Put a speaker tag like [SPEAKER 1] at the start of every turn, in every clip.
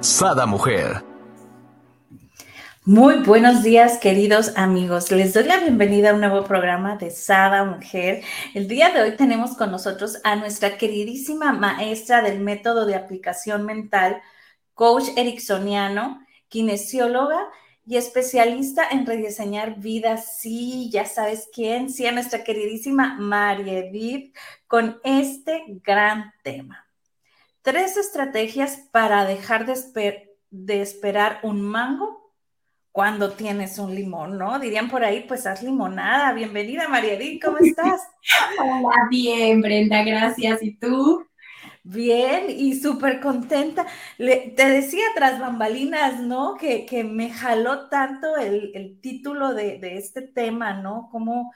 [SPEAKER 1] Sada Mujer.
[SPEAKER 2] Muy buenos días, queridos amigos. Les doy la bienvenida a un nuevo programa de Sada Mujer. El día de hoy tenemos con nosotros a nuestra queridísima maestra del método de aplicación mental, coach ericksoniano, kinesióloga y especialista en rediseñar vidas. Sí, ya sabes quién, sí, a nuestra queridísima María Edith con este gran tema. Tres estrategias para dejar de, de esperar un mango cuando tienes un limón, ¿no? Dirían por ahí, pues haz limonada. Bienvenida, María Edith, ¿cómo estás?
[SPEAKER 3] Hola, bien, Brenda, gracias. ¿Y tú?
[SPEAKER 2] Bien y súper contenta. te decía tras bambalinas, ¿no? Que, me jaló tanto el, título de, este tema, ¿no? Como,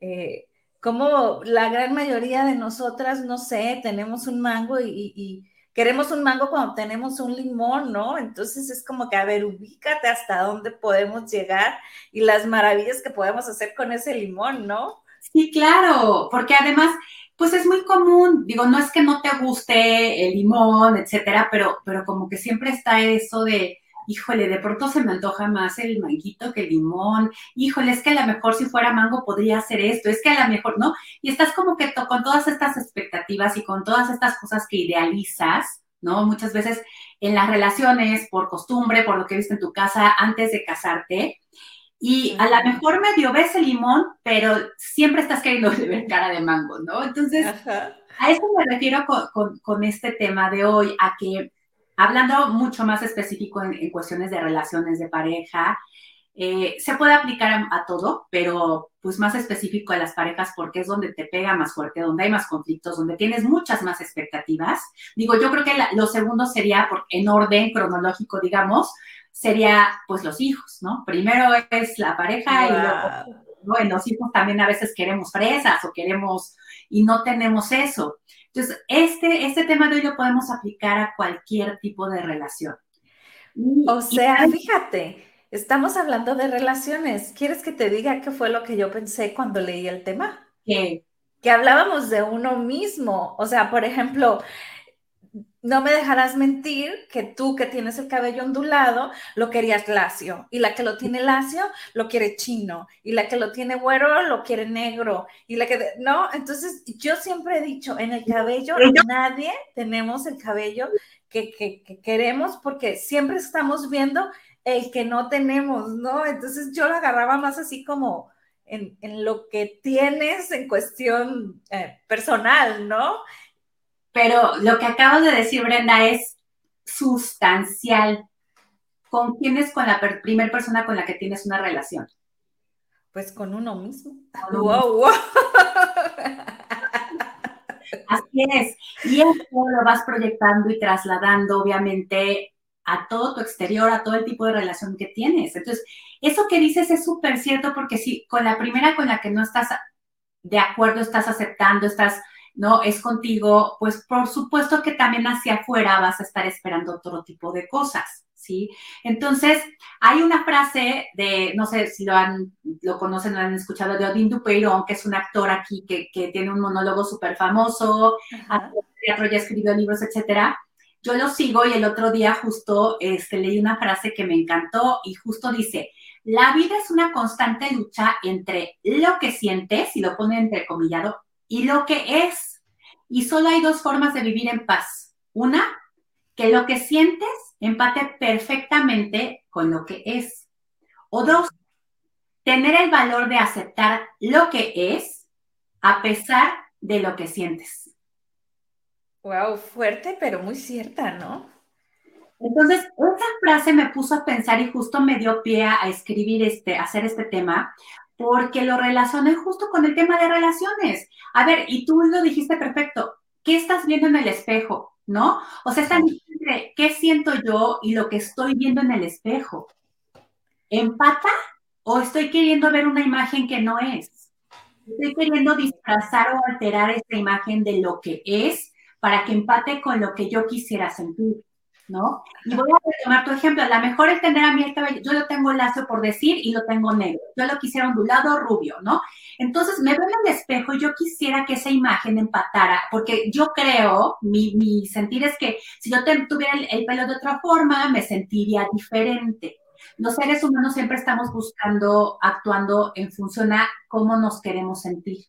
[SPEAKER 2] eh, como la gran mayoría de nosotras, no sé, tenemos un mango y, queremos un mango cuando tenemos un limón, ¿no? Entonces es como que, a ver, ubícate hasta dónde podemos llegar y las maravillas que podemos hacer con ese limón, ¿no?
[SPEAKER 3] Sí, claro, porque además, pues es muy común, digo, no es que no te guste el limón, etcétera, pero, pero como que siempre está eso de, híjole, de pronto se me antoja más el manguito que el limón, híjole, es que a lo mejor si fuera mango podría hacer esto, es que a lo mejor, ¿no? Y estás como que con todas estas expectativas y con todas estas cosas que idealizas, ¿no? Muchas veces en las relaciones, por costumbre, por lo que viste en tu casa antes de casarte, y a lo mejor medio ves el limón, pero siempre estás queriendo ver cara de mango, ¿no? Entonces, a eso me refiero con, con este tema de hoy, a que hablando mucho más específico en, cuestiones de relaciones de pareja, eh, se puede aplicar a, todo, pero pues más específico a las parejas porque es donde te pega más fuerte, donde hay más conflictos, donde tienes muchas más expectativas. Digo, yo creo que lo segundo sería, en orden cronológico, digamos, sería pues los hijos, ¿no? Primero es la pareja y luego, bueno, los hijos también a veces queremos fresas o queremos y no tenemos eso. Entonces, este, este tema de hoy lo podemos aplicar a cualquier tipo de relación.
[SPEAKER 2] o sea, fíjate, estamos hablando de relaciones. ¿Quieres que te diga qué fue lo que yo pensé cuando leí el tema?
[SPEAKER 3] Que
[SPEAKER 2] hablábamos de uno mismo. O sea, por ejemplo, no me dejarás mentir que tú que tienes el cabello ondulado lo querías lacio y la que lo tiene lacio lo quiere chino y la que lo tiene güero lo quiere negro y la que no, entonces yo siempre he dicho, en el cabello nadie tenemos el cabello que, queremos porque siempre estamos viendo el que no tenemos, ¿no? Entonces yo lo agarraba más así como en, lo que tienes en cuestión eh, personal, ¿no?
[SPEAKER 3] Pero lo que acabo de decir, Brenda, es sustancial. ¿Con quién es con la primera persona con la que tienes una relación?
[SPEAKER 2] Pues con uno mismo.
[SPEAKER 3] wow, Así es. Y eso lo vas proyectando y trasladando, obviamente, a todo tu exterior, a todo el tipo de relación que tienes. Entonces, eso que dices es súper cierto porque si con la primera con la que no estás de acuerdo, estás aceptando, estás ¿no? Es contigo, pues por supuesto que también hacia afuera vas a estar esperando otro tipo de cosas, ¿sí? Entonces, hay una frase de, no sé si lo han, lo conocen o han escuchado, de Odín Dupeirón, que es un actor aquí que, tiene un monólogo súper famoso, teatro, ya escribió libros, etcétera. Yo lo sigo y el otro día justo este, leí una frase que me encantó y justo dice, la vida es una constante lucha entre lo que sientes, y lo pone entrecomillado, y lo que es. Y solo hay dos formas de vivir en paz. Una, que lo que sientes empate perfectamente con lo que es. O dos, tener el valor de aceptar lo que es a pesar de lo que sientes.
[SPEAKER 2] Wow, fuerte, pero muy cierta, ¿no?
[SPEAKER 3] Entonces, esa frase me puso a pensar y justo me dio pie a escribir este, a hacer este tema, porque lo relacioné justo con el tema de relaciones. A ver, y tú lo dijiste perfecto, ¿qué estás viendo en el espejo? ¿No? O sea, esta entre qué siento yo y lo que estoy viendo en el espejo. ¿Empata o estoy queriendo ver una imagen que no es? Estoy queriendo disfrazar o alterar esta imagen de lo que es para que empate con lo que yo quisiera sentir. ¿No? Y voy a tomar tu ejemplo, a lo mejor es tener a mí el cabello, yo lo tengo lacio por decir y lo tengo negro, yo lo quisiera ondulado rubio, ¿no? Entonces me veo en el espejo y yo quisiera que esa imagen empatara, porque yo creo, mi, mi sentir es que si yo tuviera el, pelo de otra forma, me sentiría diferente. Los seres humanos siempre estamos buscando, actuando en función a cómo nos queremos sentir.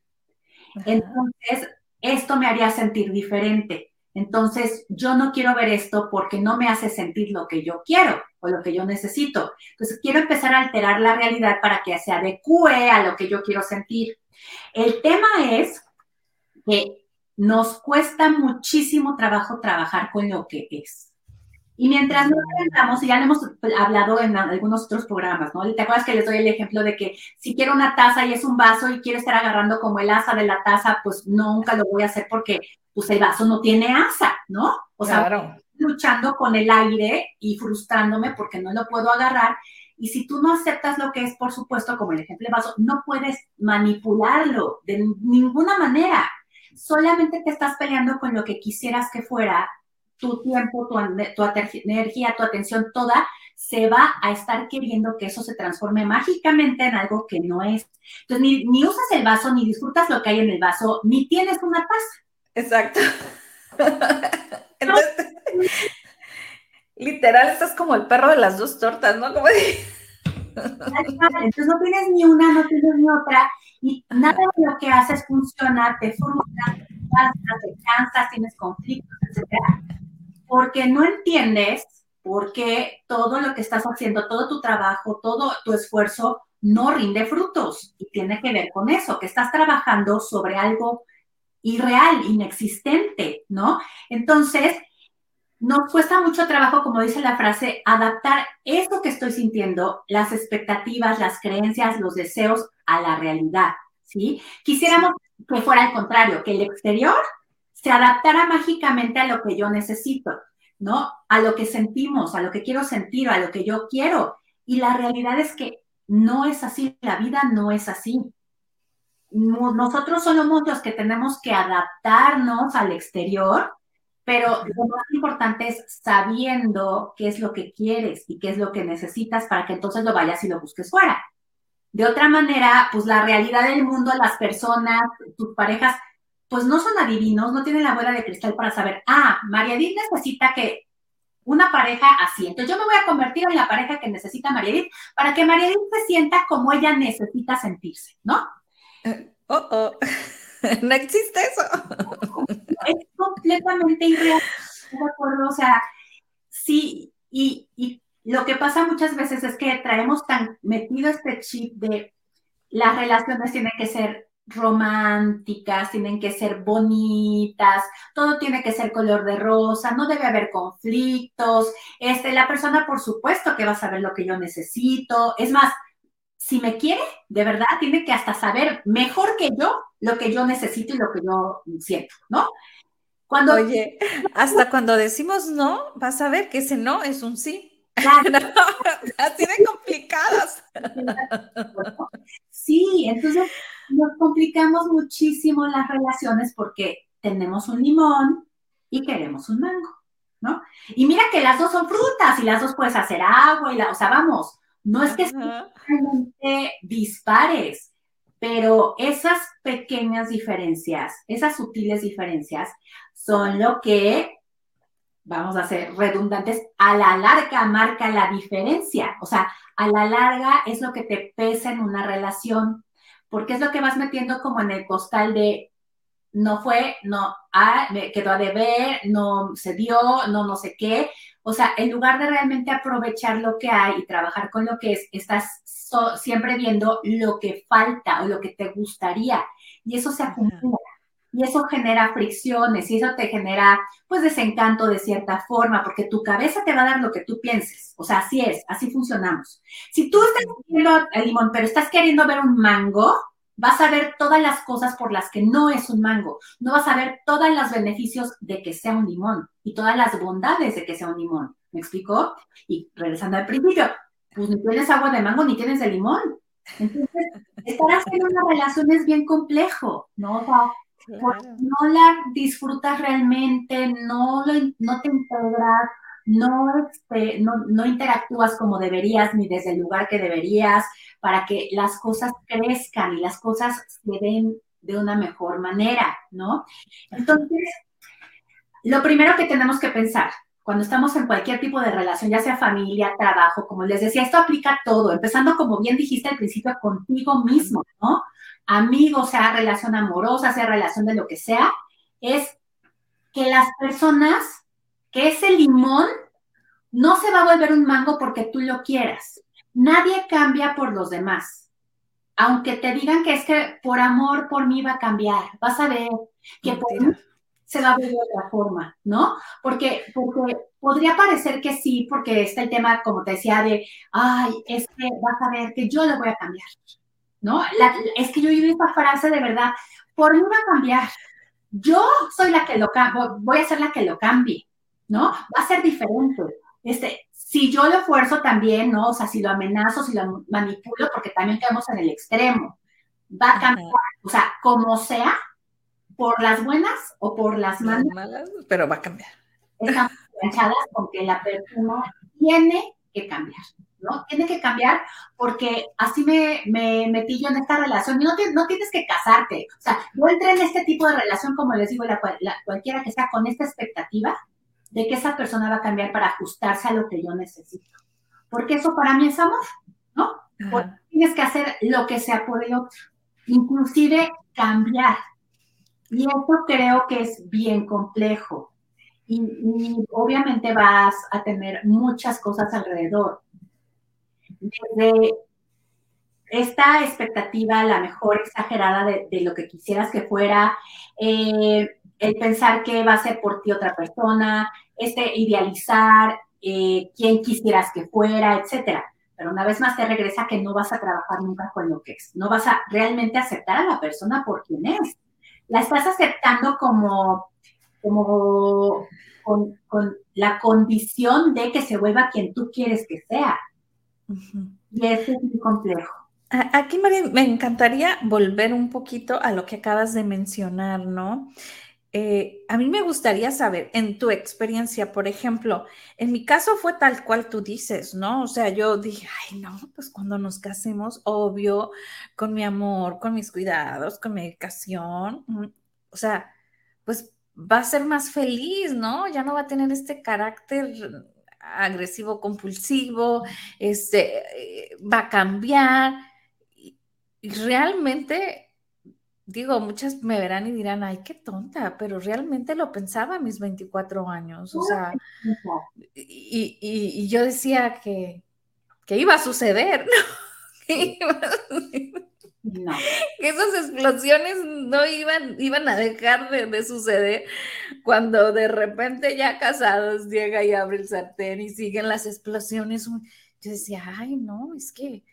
[SPEAKER 3] Entonces, esto me haría sentir diferente. Entonces, yo no quiero ver esto porque no me hace sentir lo que yo quiero o lo que yo necesito. Entonces, quiero empezar a alterar la realidad para que se adecue a lo que yo quiero sentir. El tema es que nos cuesta muchísimo trabajo trabajar con lo que es. Y mientras no aprendamos, y ya lo hemos hablado en algunos otros programas, ¿no? ¿Te acuerdas que les doy el ejemplo de que si quiero una taza y es un vaso y quiero estar agarrando como el asa de la taza, pues nunca lo voy a hacer porque pues el vaso no tiene asa, ¿no? O sea, luchando con el aire y frustrándome porque no lo puedo agarrar. Y si tú no aceptas lo que es, por supuesto, como el ejemplo del vaso, no puedes manipularlo de ninguna manera. Solamente te estás peleando con lo que quisieras que fuera tu tiempo, tu, energía, tu atención, toda se va a estar queriendo que eso se transforme mágicamente en algo que no es. Entonces, ni, ni, usas el vaso, ni disfrutas lo que hay en el vaso, ni tienes una taza.
[SPEAKER 2] Exacto. Entonces, literal, estás como el perro de las dos tortas, ¿no? Como
[SPEAKER 3] Entonces no tienes ni una, no tienes ni otra, y nada de lo que haces funciona, te frustras, te cansas, tienes conflictos, etcétera porque no entiendes por qué todo lo que estás haciendo, todo tu trabajo, todo tu esfuerzo no rinde frutos. Y tiene que ver con eso, que estás trabajando sobre algo irreal, inexistente, ¿no? Entonces, nos cuesta mucho trabajo, como dice la frase, adaptar eso que estoy sintiendo, las expectativas, las creencias, los deseos a la realidad, ¿sí? Quisiéramos que fuera al contrario, que el exterior se adaptara mágicamente a lo que yo necesito, ¿no? A lo que sentimos, a lo que quiero sentir, a lo que yo quiero. Y la realidad es que no es así, la vida no es así. Nosotros somos los que tenemos que adaptarnos al exterior, pero lo más importante es sabiendo qué es lo que quieres y qué es lo que necesitas para que entonces lo vayas y lo busques fuera. De otra manera, pues la realidad del mundo, las personas, tus parejas, pues no son adivinos, no tienen la bola de cristal para saber, ah, María Edith necesita que una pareja así. Entonces yo me voy a convertir en la pareja que necesita María Edith para que María Edith se sienta como ella necesita sentirse, ¿no?
[SPEAKER 2] Oh, oh. no existe eso.
[SPEAKER 3] Es completamente irreal, ¿de acuerdo? O sea, sí, y, y lo que pasa muchas veces es que traemos tan metido este chip de las relaciones tienen que ser románticas, tienen que ser bonitas, todo tiene que ser color de rosa, no debe haber conflictos. Este, la persona, por supuesto, que va a saber lo que yo necesito. Es más, si me quiere, de verdad, tiene que hasta saber mejor que yo lo que yo necesito y lo que yo siento, ¿no?
[SPEAKER 2] Cuando, Oye, hasta cuando decimos no, vas a ver que ese no es un sí. así de complicadas.
[SPEAKER 3] Sí, entonces nos complicamos muchísimo las relaciones porque tenemos un limón y queremos un mango, ¿no? Y mira que las dos son frutas y las dos puedes hacer agua y la, o sea, vamos, no es que realmente dispares, pero esas pequeñas diferencias, esas sutiles diferencias son lo que vamos a ser redundantes, a la larga marca la diferencia. O sea, a la larga es lo que te pesa en una relación porque es lo que vas metiendo como en el costal de no fue, no, ah, me quedó a deber, no se dio, no, no sé qué. O sea, en lugar de realmente aprovechar lo que hay y trabajar con lo que es, estás siempre viendo lo que falta o lo que te gustaría. Y eso se acumula. Y eso genera fricciones y eso te genera, pues, desencanto de cierta forma, porque tu cabeza te va a dar lo que tú pienses. O sea, así es, así funcionamos. Si tú estás viendo el limón, pero estás queriendo ver un mango, vas a ver todas las cosas por las que no es un mango, no vas a ver todos los beneficios de que sea un limón y todas las bondades de que sea un limón. ¿Me explico? Y regresando al principio, pues ni tienes agua de mango ni tienes de limón. Entonces, estar haciendo una relación es bien complejo, ¿no? no la disfrutas realmente, no, no te integras, no, este, no, no interactúas como deberías ni desde el lugar que deberías para que las cosas crezcan y las cosas se den de una mejor manera, ¿no? Entonces, lo primero que tenemos que pensar cuando estamos en cualquier tipo de relación, ya sea familia, trabajo, como les decía, esto aplica a todo, empezando como bien dijiste al principio contigo mismo, ¿no? Amigo, sea relación amorosa, sea relación de lo que sea, es que las personas que ese limón no se va a volver un mango porque tú lo quieras. Nadie cambia por los demás. Aunque te digan que es que por amor por mí va a cambiar, vas a ver que por mí se va a ver de otra forma, ¿no? Porque, porque podría parecer que sí, porque está el tema, como te decía, de, ay, es que vas a ver que yo lo voy a cambiar, ¿no? es que yo oí esta frase de verdad, por mí va a cambiar. Yo soy la que lo cambio, voy a ser la que lo cambie. ¿no? Va a ser diferente. Este, si yo lo esfuerzo también, ¿no? O sea, si lo amenazo, si lo manipulo, porque también quedamos en el extremo, va a cambiar, o sea, como sea, por las buenas o por las malas.
[SPEAKER 2] pero va a cambiar.
[SPEAKER 3] Estamos enganchadas con que la persona tiene que cambiar, ¿no? Tiene que cambiar porque así me, metí yo en esta relación. Y no, no tienes que casarte. O sea, yo entré en este tipo de relación, como les digo, la, cualquiera que sea con esta expectativa de que esa persona va a cambiar para ajustarse a lo que yo necesito. Porque eso para mí es amor, ¿no? Porque tienes que hacer lo que sea por el otro, inclusive cambiar. Y eso creo que es bien complejo. Y, obviamente vas a tener muchas cosas alrededor. Desde esta expectativa, la mejor exagerada de, lo que quisieras que fuera, eh, el pensar que va a ser por ti otra persona, este idealizar eh, quién quisieras que fuera, etcétera. Pero una vez más te regresa que no vas a trabajar nunca con lo que es. No vas a realmente aceptar a la persona por quien es. La estás aceptando como, como con, la condición de que se vuelva quien tú quieres que sea. Y eso es muy complejo.
[SPEAKER 2] Aquí, María, me encantaría volver un poquito a lo que acabas de mencionar, ¿no? Eh, a mí me gustaría saber, en tu experiencia, por ejemplo, en mi caso fue tal cual tú dices, ¿no? O sea, yo dije, ay, no, pues cuando nos casemos, obvio, con mi amor, con mis cuidados, con mi educación, mm, o sea, pues va a ser más feliz, ¿no? Ya no va a tener este carácter agresivo, compulsivo, este, eh, va a cambiar. y realmente digo, muchas me verán y dirán, ay, qué tonta, pero realmente lo pensaba a mis 24 años, o sea, y, yo decía que, iba a suceder, ¿no? Que esas explosiones no iban, iban a dejar de, suceder cuando de repente ya casados llega y abre el sartén y siguen las explosiones. Yo decía, ay, no, es que,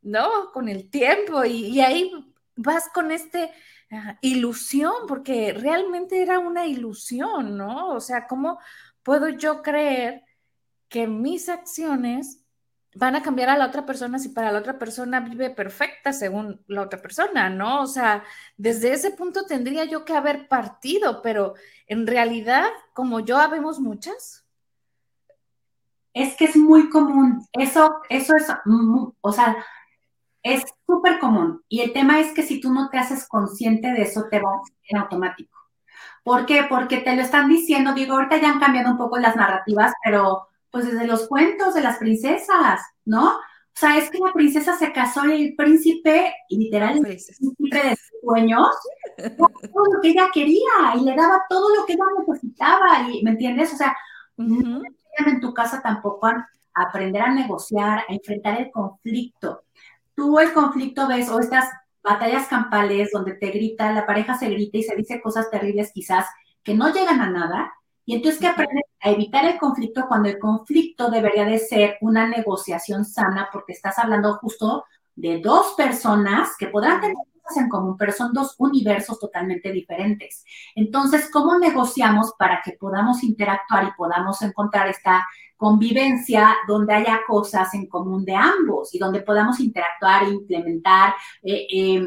[SPEAKER 2] no, con el tiempo y, y ahí vas con este ilusión, porque realmente era una ilusión, ¿no? O sea, ¿cómo puedo yo creer que mis acciones van a cambiar a la otra persona si para la otra persona vive perfecta según la otra persona, ¿no? O sea, desde ese punto tendría yo que haber partido, pero en realidad, como yo habemos muchas.
[SPEAKER 3] Es que es muy común, eso, eso es, o sea, es súper común. Y el tema es que si tú no te haces consciente de eso, te va a en automático. ¿Por qué? Porque te lo están diciendo, digo, ahorita ya han cambiado un poco las narrativas, pero pues desde los cuentos de las princesas, ¿no? O sea, es que la princesa se casó y el príncipe, literal, el príncipe de sus sueños, todo lo que ella quería y le daba todo lo que ella necesitaba, y, ¿me entiendes? O sea, no en tu casa tampoco a aprender a negociar, a enfrentar el conflicto tú el conflicto ves o estas batallas campales donde te grita, la pareja se grita y se dice cosas terribles quizás que no llegan a nada, y entonces que aprendes a evitar el conflicto cuando el conflicto debería de ser una negociación sana porque estás hablando justo de dos personas que podrán tener cosas en común, pero son dos universos totalmente diferentes. Entonces, ¿cómo negociamos para que podamos interactuar y podamos encontrar esta convivencia donde haya cosas en común de ambos y donde podamos interactuar implementar, eh, em,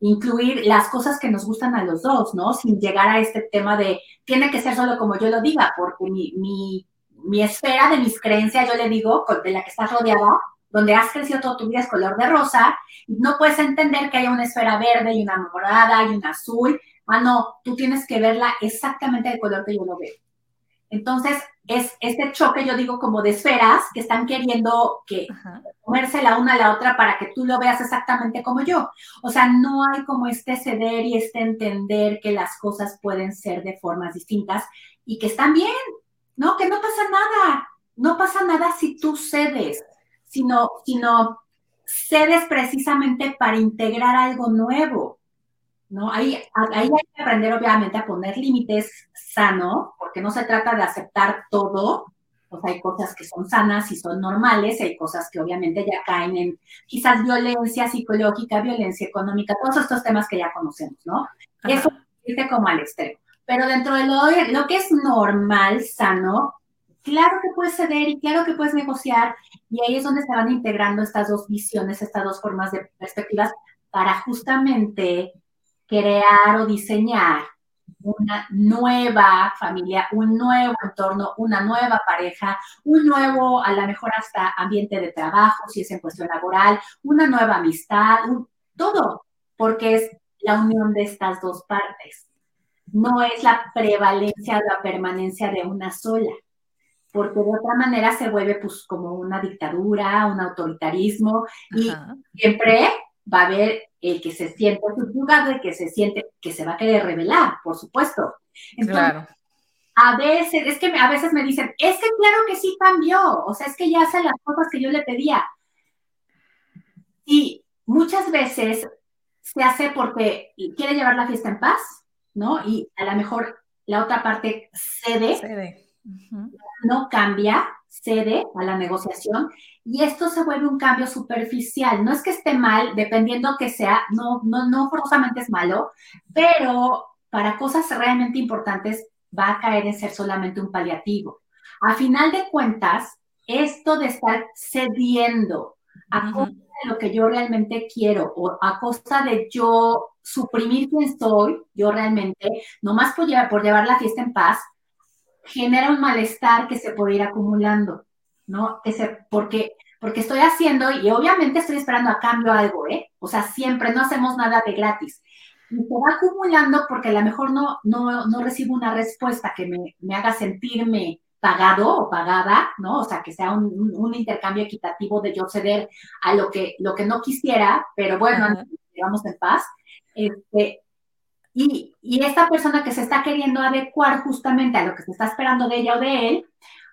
[SPEAKER 3] incluir las cosas que nos gustan a los dos, ¿no? Sin llegar a este tema de tiene que ser solo como yo lo diga, porque mi, mi, mi esfera de mis creencias, yo le digo, de la que estás rodeada, donde has crecido toda tu vida es color de rosa, y no puedes entender que haya una esfera verde y una morada y una azul. Ah, no, tú tienes que verla exactamente del color que yo lo veo. Entonces, es este choque, yo digo, como de esferas que están queriendo que comerse la una a la otra para que tú lo veas exactamente como yo. O sea, no hay como este ceder y este entender que las cosas pueden ser de formas distintas y que están bien, ¿no? Que no pasa nada. No pasa nada si tú cedes, sino, sino cedes precisamente para integrar algo nuevo. ¿No? Ahí, ahí hay que aprender obviamente a poner límites sanos, porque no se trata de aceptar todo, o sea, hay cosas que son sanas y son normales, hay cosas que obviamente ya caen en quizás violencia psicológica, violencia económica, todos estos temas que ya conocemos, ¿no? Eso es como al extremo. Pero dentro de lo, lo que es normal, sano, claro que puedes ceder y claro que puedes negociar, y ahí es donde se van integrando estas dos visiones, estas dos formas de perspectivas, para justamente crear o diseñar una nueva familia, un nuevo entorno, una nueva pareja, un nuevo, a lo mejor hasta ambiente de trabajo, si es en cuestión laboral, una nueva amistad, todo, porque es la unión de estas dos partes. No es la prevalencia o la permanencia de una sola, porque de otra manera se vuelve pues como una dictadura, un autoritarismo y siempre va a haber el que se siente subyugado, el que se siente que se va a querer revelar, por supuesto. claro. A veces, es que a veces me dicen, es que claro que sí cambió, o sea, es que ya hace las cosas que yo le pedía. Y muchas veces se hace porque quiere llevar la fiesta en paz, ¿no? Y a lo mejor la otra parte cede, cede. no cambia, cede a la negociación y esto se vuelve un cambio superficial. No es que esté mal, dependiendo que sea, no, no, no forzosamente es malo, pero para cosas realmente importantes va a caer en ser solamente un paliativo. A final de cuentas, esto de estar cediendo a costa de lo que yo realmente quiero o a costa de yo suprimir quién soy, yo realmente, nomás por llevar, por llevar la fiesta en paz, genera un malestar que se puede ir acumulando, ¿no? Ese, porque, porque estoy haciendo y obviamente estoy esperando a cambio algo, ¿eh? O sea, siempre no hacemos nada de gratis. Y se va acumulando porque a lo mejor no, no, no recibo una respuesta que me, me, haga sentirme pagado o pagada, ¿no? O sea, que sea un, un, intercambio equitativo de yo ceder a lo que, lo que no quisiera, pero bueno, digamos en paz. Este, y, esta persona que se está queriendo adecuar justamente a lo que se está esperando de ella o de él,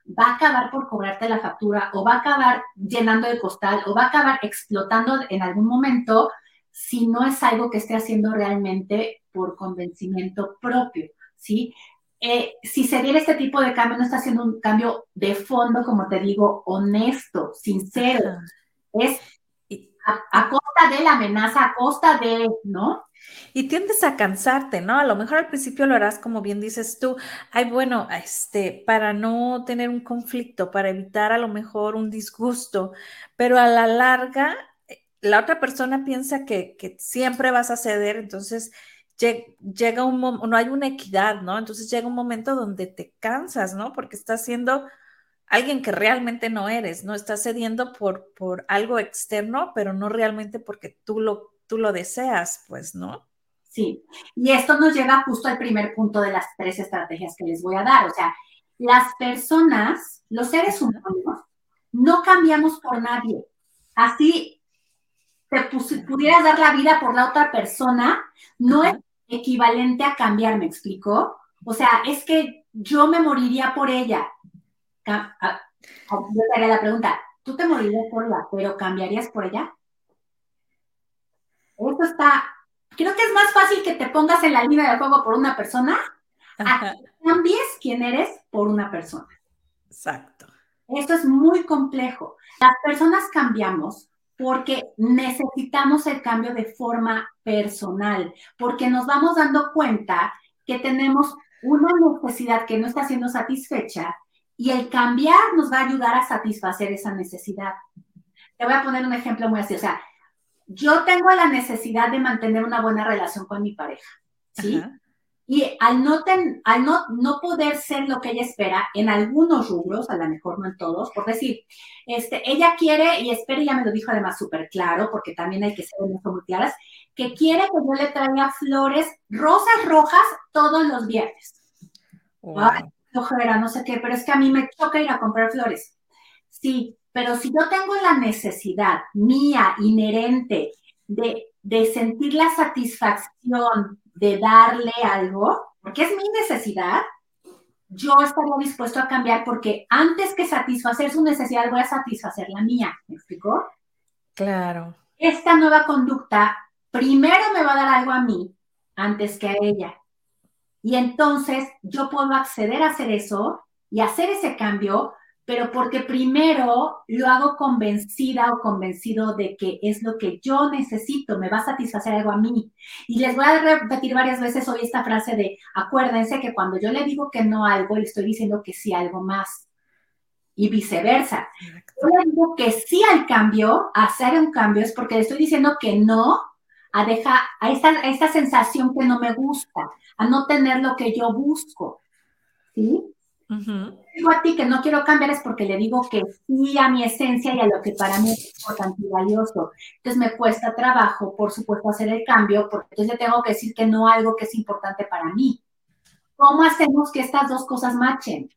[SPEAKER 3] va a acabar por cobrarte la factura o va a acabar llenando el costal o va a acabar explotando en algún momento si no es algo que esté haciendo realmente por convencimiento propio, ¿sí? Eh, si se diera este tipo de cambio, no está haciendo un cambio de fondo, como te digo, honesto, sincero. Es a costa de la amenaza, a costa de, ¿no?
[SPEAKER 2] Y tiendes a cansarte, ¿no? A lo mejor al principio lo harás como bien dices tú, ay, bueno, este, para no tener un conflicto, para evitar a lo mejor un disgusto, pero a la larga, eh, la otra persona piensa que, siempre vas a ceder, entonces llega un no hay una equidad, ¿no? Entonces llega un momento donde te cansas, ¿no? Porque estás siendo alguien que realmente no eres, ¿no? Estás cediendo por, por algo externo, pero no realmente porque tú lo tú lo deseas, pues, ¿no?
[SPEAKER 3] Sí, y esto nos lleva justo al primer punto de las tres estrategias que les voy a dar. O sea, las personas, los seres humanos, no cambiamos por nadie. Así te pudieras dar la vida por la otra persona, no es equivalente a cambiar, ¿me explico? O sea, es que yo me moriría por ella. Yo te haría la pregunta, ¿tú te morirías por ella, pero cambiarías por ella? Esto está, creo que es más fácil que te pongas en la línea de fuego por una persona a que cambies quién eres por una persona.
[SPEAKER 2] Exacto.
[SPEAKER 3] Esto es muy complejo. Las personas cambiamos porque necesitamos el cambio de forma personal, porque nos vamos dando cuenta que tenemos una necesidad que no está siendo satisfecha y el cambiar nos va a ayudar a satisfacer esa necesidad. Te voy a poner un ejemplo muy así, o sea, yo tengo la necesidad de mantener una buena relación con mi pareja, ¿sí? Y al, no, al no, no poder ser lo que ella espera en algunos rubros, a lo mejor no en todos, por decir, este, ella quiere y espera, ya me lo dijo además súper claro, porque también hay que ser muy claras, que quiere que yo le traiga flores rosas rojas todos los viernes. Ay, ojera, no sé qué, pero es que a mí me toca ir a comprar flores. Sí, pero si yo tengo la necesidad mía, inherente, de, de sentir la satisfacción de darle algo, porque es mi necesidad, yo estaría dispuesto a cambiar porque antes que satisfacer su necesidad voy a satisfacer la mía. ¿Me explicó?
[SPEAKER 2] Claro.
[SPEAKER 3] Esta nueva conducta primero me va a dar algo a mí antes que a ella. Y entonces yo puedo acceder a hacer eso y hacer ese cambio pero porque primero lo hago convencida o convencido de que es lo que yo necesito, me va a satisfacer algo a mí. Y les voy a repetir varias veces hoy esta frase de, acuérdense que cuando yo le digo que no a algo, le estoy diciendo que sí a algo más. Y viceversa. Yo le digo que sí al cambio, a hacer un cambio, es porque le estoy diciendo que no a, dejar, a, esta, a esta sensación que no me gusta, a no tener lo que yo busco. ¿Sí? Digo a ti que no quiero cambiar es porque le digo que sí a mi esencia y a lo que para mí es importante y valioso. Entonces me cuesta trabajo, por supuesto, hacer el cambio, porque entonces tengo que decir que no algo que es importante para mí. ¿Cómo hacemos que estas dos cosas machen?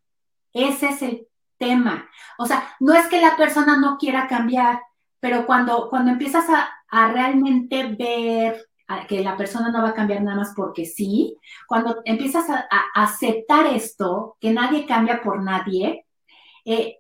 [SPEAKER 3] Ese es el tema. O sea, no es que la persona no quiera cambiar, pero cuando, cuando empiezas a, a realmente ver que la persona no va a cambiar nada más porque sí, cuando empiezas a, aceptar esto, que nadie cambia por nadie, eh,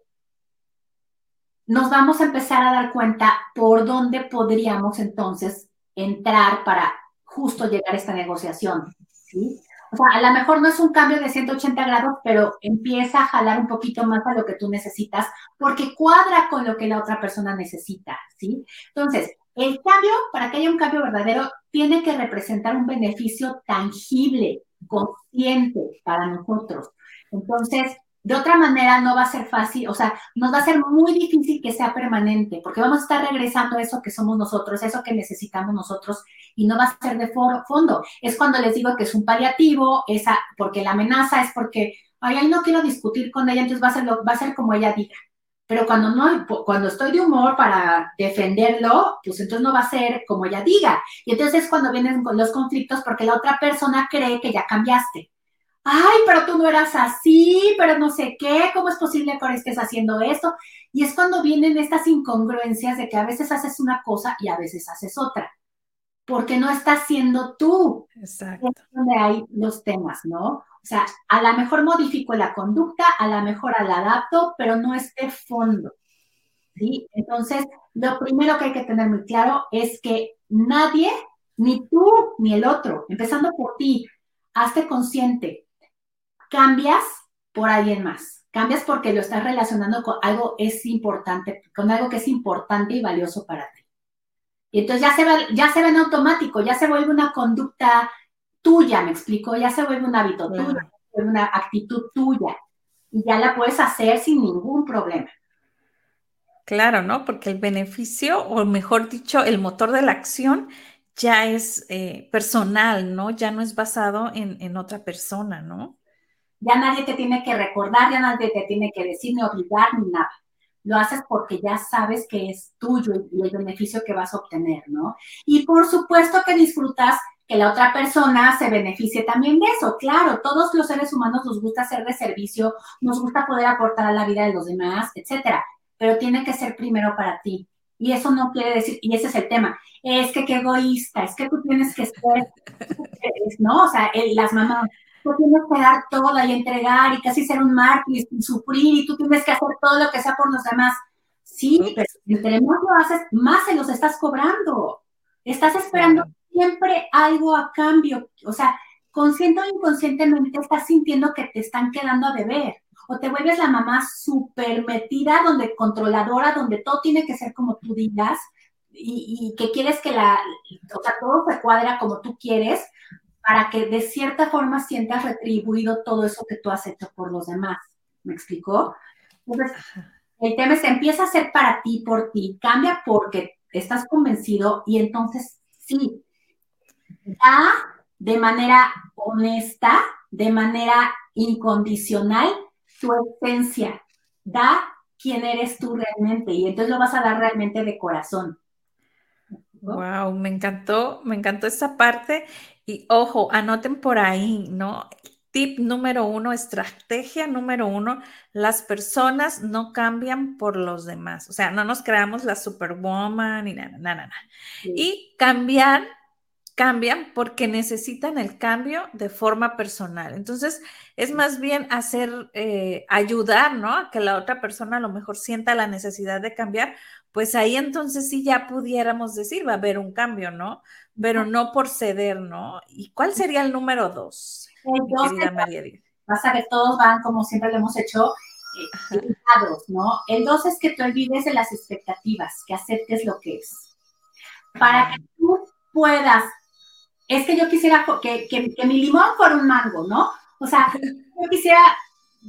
[SPEAKER 3] nos vamos a empezar a dar cuenta por dónde podríamos entonces entrar para justo llegar a esta negociación. ¿sí? O sea, a lo mejor no es un cambio de 180 grados, pero empieza a jalar un poquito más a lo que tú necesitas porque cuadra con lo que la otra persona necesita, ¿sí? Entonces, el cambio, para que haya un cambio verdadero, tiene que representar un beneficio tangible, consciente para nosotros. Entonces, de otra manera no va a ser fácil, o sea, nos va a ser muy difícil que sea permanente, porque vamos a estar regresando a eso que somos nosotros, eso que necesitamos nosotros, y no va a ser de fondo. Es cuando les digo que es un paliativo, esa, porque la amenaza es porque, ay, ay, no quiero discutir con ella, entonces va a ser, va a ser como ella diga. Pero cuando no, cuando estoy de humor para defenderlo, pues entonces no va a ser como ella diga. Y entonces es cuando vienen los conflictos porque la otra persona cree que ya cambiaste. Ay, pero tú no eras así, pero no sé qué, ¿cómo es posible que ahora estés haciendo esto? Y es cuando vienen estas incongruencias de que a veces haces una cosa y a veces haces otra. Porque no estás siendo tú.
[SPEAKER 2] Exacto.
[SPEAKER 3] Es donde hay los temas, ¿no? O sea, a lo mejor modifico la conducta, a lo mejor la adapto, pero no es de fondo. ¿sí? Entonces, lo primero que hay que tener muy claro es que nadie, ni tú ni el otro, empezando por ti, hazte consciente, cambias por alguien más. Cambias porque lo estás relacionando con algo es importante, con algo que es importante y valioso para ti. Y entonces ya se, ve, ya se ve en automático, ya se vuelve una conducta tuya, me explico, ya se vuelve un hábito tuyo, se vuelve una actitud tuya y ya la puedes hacer sin ningún problema.
[SPEAKER 2] Claro, ¿no? Porque el beneficio, o mejor dicho, el motor de la acción ya es eh, personal, ¿no? Ya no es basado en, en, otra persona, ¿no?
[SPEAKER 3] Ya nadie te tiene que recordar, ya nadie te tiene que decir ni obligar ni nada. Lo haces porque ya sabes que es tuyo y el beneficio que vas a obtener, ¿no? Y por supuesto que disfrutas que la otra persona se beneficie también de eso. Claro, todos los seres humanos nos gusta ser de servicio, nos gusta poder aportar a la vida de los demás, etcétera, pero tiene que ser primero para ti. Y eso no quiere decir, y ese es el tema, es que qué egoísta, es que tú tienes que ser, ¿no? O sea, las mamás, tú tienes que dar todo y entregar y casi ser un mártir y sufrir y tú tienes que hacer todo lo que sea por los demás. Sí, pero entre más lo haces, más se los estás cobrando. Estás esperando siempre algo a cambio. O sea, consciente o inconscientemente estás sintiendo que te están quedando a deber. O te vuelves la mamá súper metida, donde controladora, donde todo tiene que ser como tú digas, y, que quieres que la, o sea, todo se cuadra como tú quieres para que de cierta forma sientas retribuido todo eso que tú has hecho por los demás. ¿Me explicó? Entonces, el tema es, empieza a ser para ti, por ti, cambia porque estás convencido y entonces sí, da de manera honesta, de manera incondicional tu esencia, da quién eres tú realmente y entonces lo vas a dar realmente de corazón.
[SPEAKER 2] Wow, me encantó, me encantó esa parte y ojo, anoten por ahí, ¿no? Tip número uno, estrategia número uno, las personas no cambian por los demás. O sea, no nos creamos la superwoman ni nada, nada, nada. Y cambiar, cambian porque necesitan el cambio de forma personal. Entonces, es más bien hacer, eh, ayudar, ¿no? A que la otra persona a lo mejor sienta la necesidad de cambiar, pues ahí entonces sí ya pudiéramos decir, va a haber un cambio, ¿no? Pero no por ceder, ¿no? ¿Y cuál sería el número dos?
[SPEAKER 3] querida María Vas a ver, todos van como siempre lo hemos hecho, eh, ¿no? El dos es que te olvides de las expectativas, que aceptes lo que es. Para que tú puedas, es que yo quisiera que, que, mi limón fuera un mango, ¿no? O sea, yo quisiera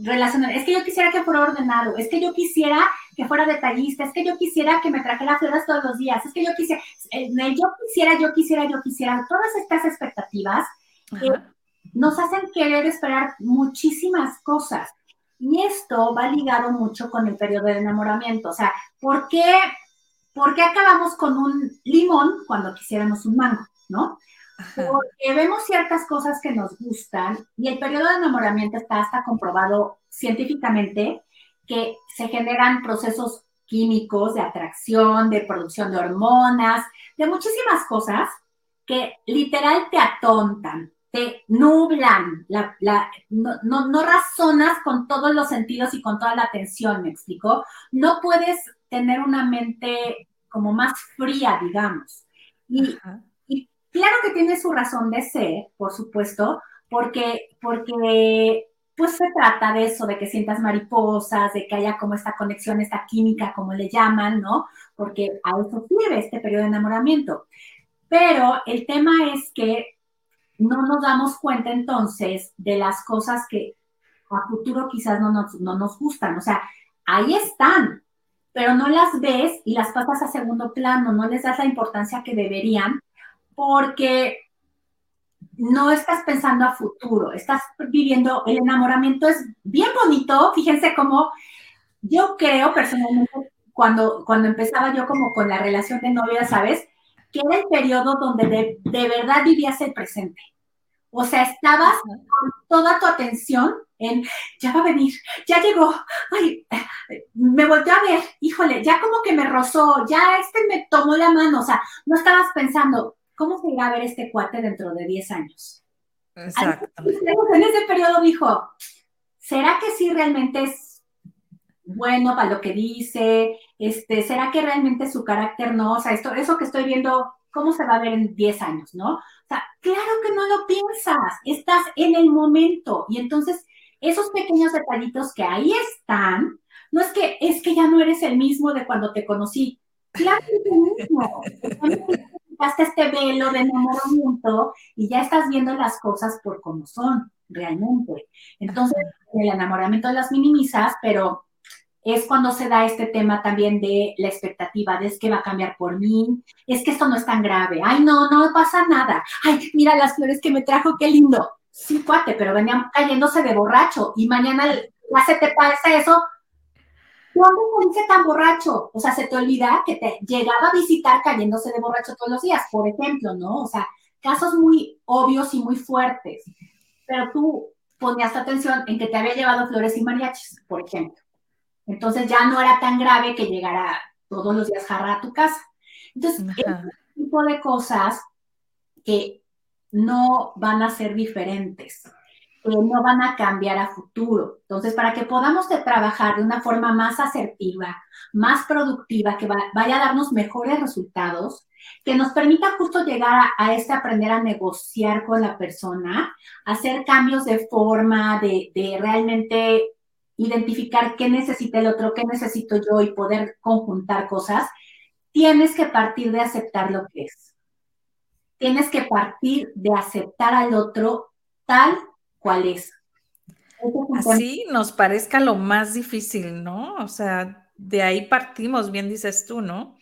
[SPEAKER 3] relacionar, es que yo quisiera que fuera ordenado, es que yo quisiera que fuera detallista, es que yo quisiera que me trajera flores todos los días, es que yo quisiera, yo quisiera, yo quisiera, yo quisiera, todas estas expectativas nos hacen querer esperar muchísimas cosas. Y esto va ligado mucho con el periodo de enamoramiento. O sea, ¿por qué, ¿por qué acabamos con un limón cuando quisiéramos un mango? ¿No? Porque vemos ciertas cosas que nos gustan y el periodo de enamoramiento está hasta comprobado científicamente que se generan procesos químicos de atracción, de producción de hormonas, de muchísimas cosas que literal te atontan, te nublan, la, no, no, razonas con todos los sentidos y con toda la atención, ¿me explico? No puedes tener una mente como más fría, digamos. Y, y, claro que tiene su razón de ser, por supuesto, porque, porque pues se trata de eso, de que sientas mariposas, de que haya como esta conexión, esta química, como le llaman, ¿no? Porque a eso sirve este periodo de enamoramiento. Pero el tema es que no nos damos cuenta entonces de las cosas que a futuro quizás no nos, no nos gustan. O sea, ahí están, pero no las ves y las pasas a segundo plano, no les das la importancia que deberían, porque no estás pensando a futuro, estás viviendo, el enamoramiento es bien bonito, fíjense cómo yo creo personalmente, cuando, cuando empezaba yo como con la relación de novia, ¿sabes? que era el periodo donde de, de verdad vivías el presente. O sea, estabas con toda tu atención en, ya va a venir, ya llegó, ay, me volteó a ver, híjole, ya como que me rozó, ya este me tomó la mano, o sea, no estabas pensando, ¿cómo se irá a ver este cuate dentro de 10 años? Exacto. En ese periodo dijo, ¿será que sí realmente es bueno para lo que dice? Este, ¿Será que realmente su carácter no? O sea, esto, eso que estoy viendo, ¿cómo se va a ver en 10 años, no? O sea, claro que no lo piensas, estás en el momento. Y entonces, esos pequeños detallitos que ahí están, no es que es que ya no eres el mismo de cuando te conocí. Claro que es el mismo. Hasta este velo de enamoramiento y ya estás viendo las cosas por como son realmente. Entonces, el enamoramiento las minimizas, pero es cuando se da este tema también de la expectativa de es que va a cambiar por mí, es que esto no es tan grave, ay, no, no pasa nada, ay, mira las flores que me trajo, qué lindo. Sí, cuate, pero venían cayéndose de borracho y mañana ya se te pasa eso. ¿Cuándo dice tan borracho? O sea, se te olvida que te llegaba a visitar cayéndose de borracho todos los días, por ejemplo, ¿no? O sea, casos muy obvios y muy fuertes. Pero tú ponías atención en que te había llevado flores y mariachis, por ejemplo. Entonces ya no era tan grave que llegara todos los días jarra a tu casa. Entonces, este tipo de cosas que no van a ser diferentes, que no van a cambiar a futuro. Entonces, para que podamos trabajar de una forma más asertiva, más productiva, que vaya a darnos mejores resultados, que nos permita justo llegar a, este aprender a negociar con la persona, hacer cambios de forma, de, de realmente identificar qué necesita el otro, qué necesito yo y poder conjuntar cosas, tienes que partir de aceptar lo que es. Tienes que partir de aceptar al otro tal cual es.
[SPEAKER 2] Así nos parezca lo más difícil, ¿no? O sea, de ahí partimos, bien dices tú, ¿no?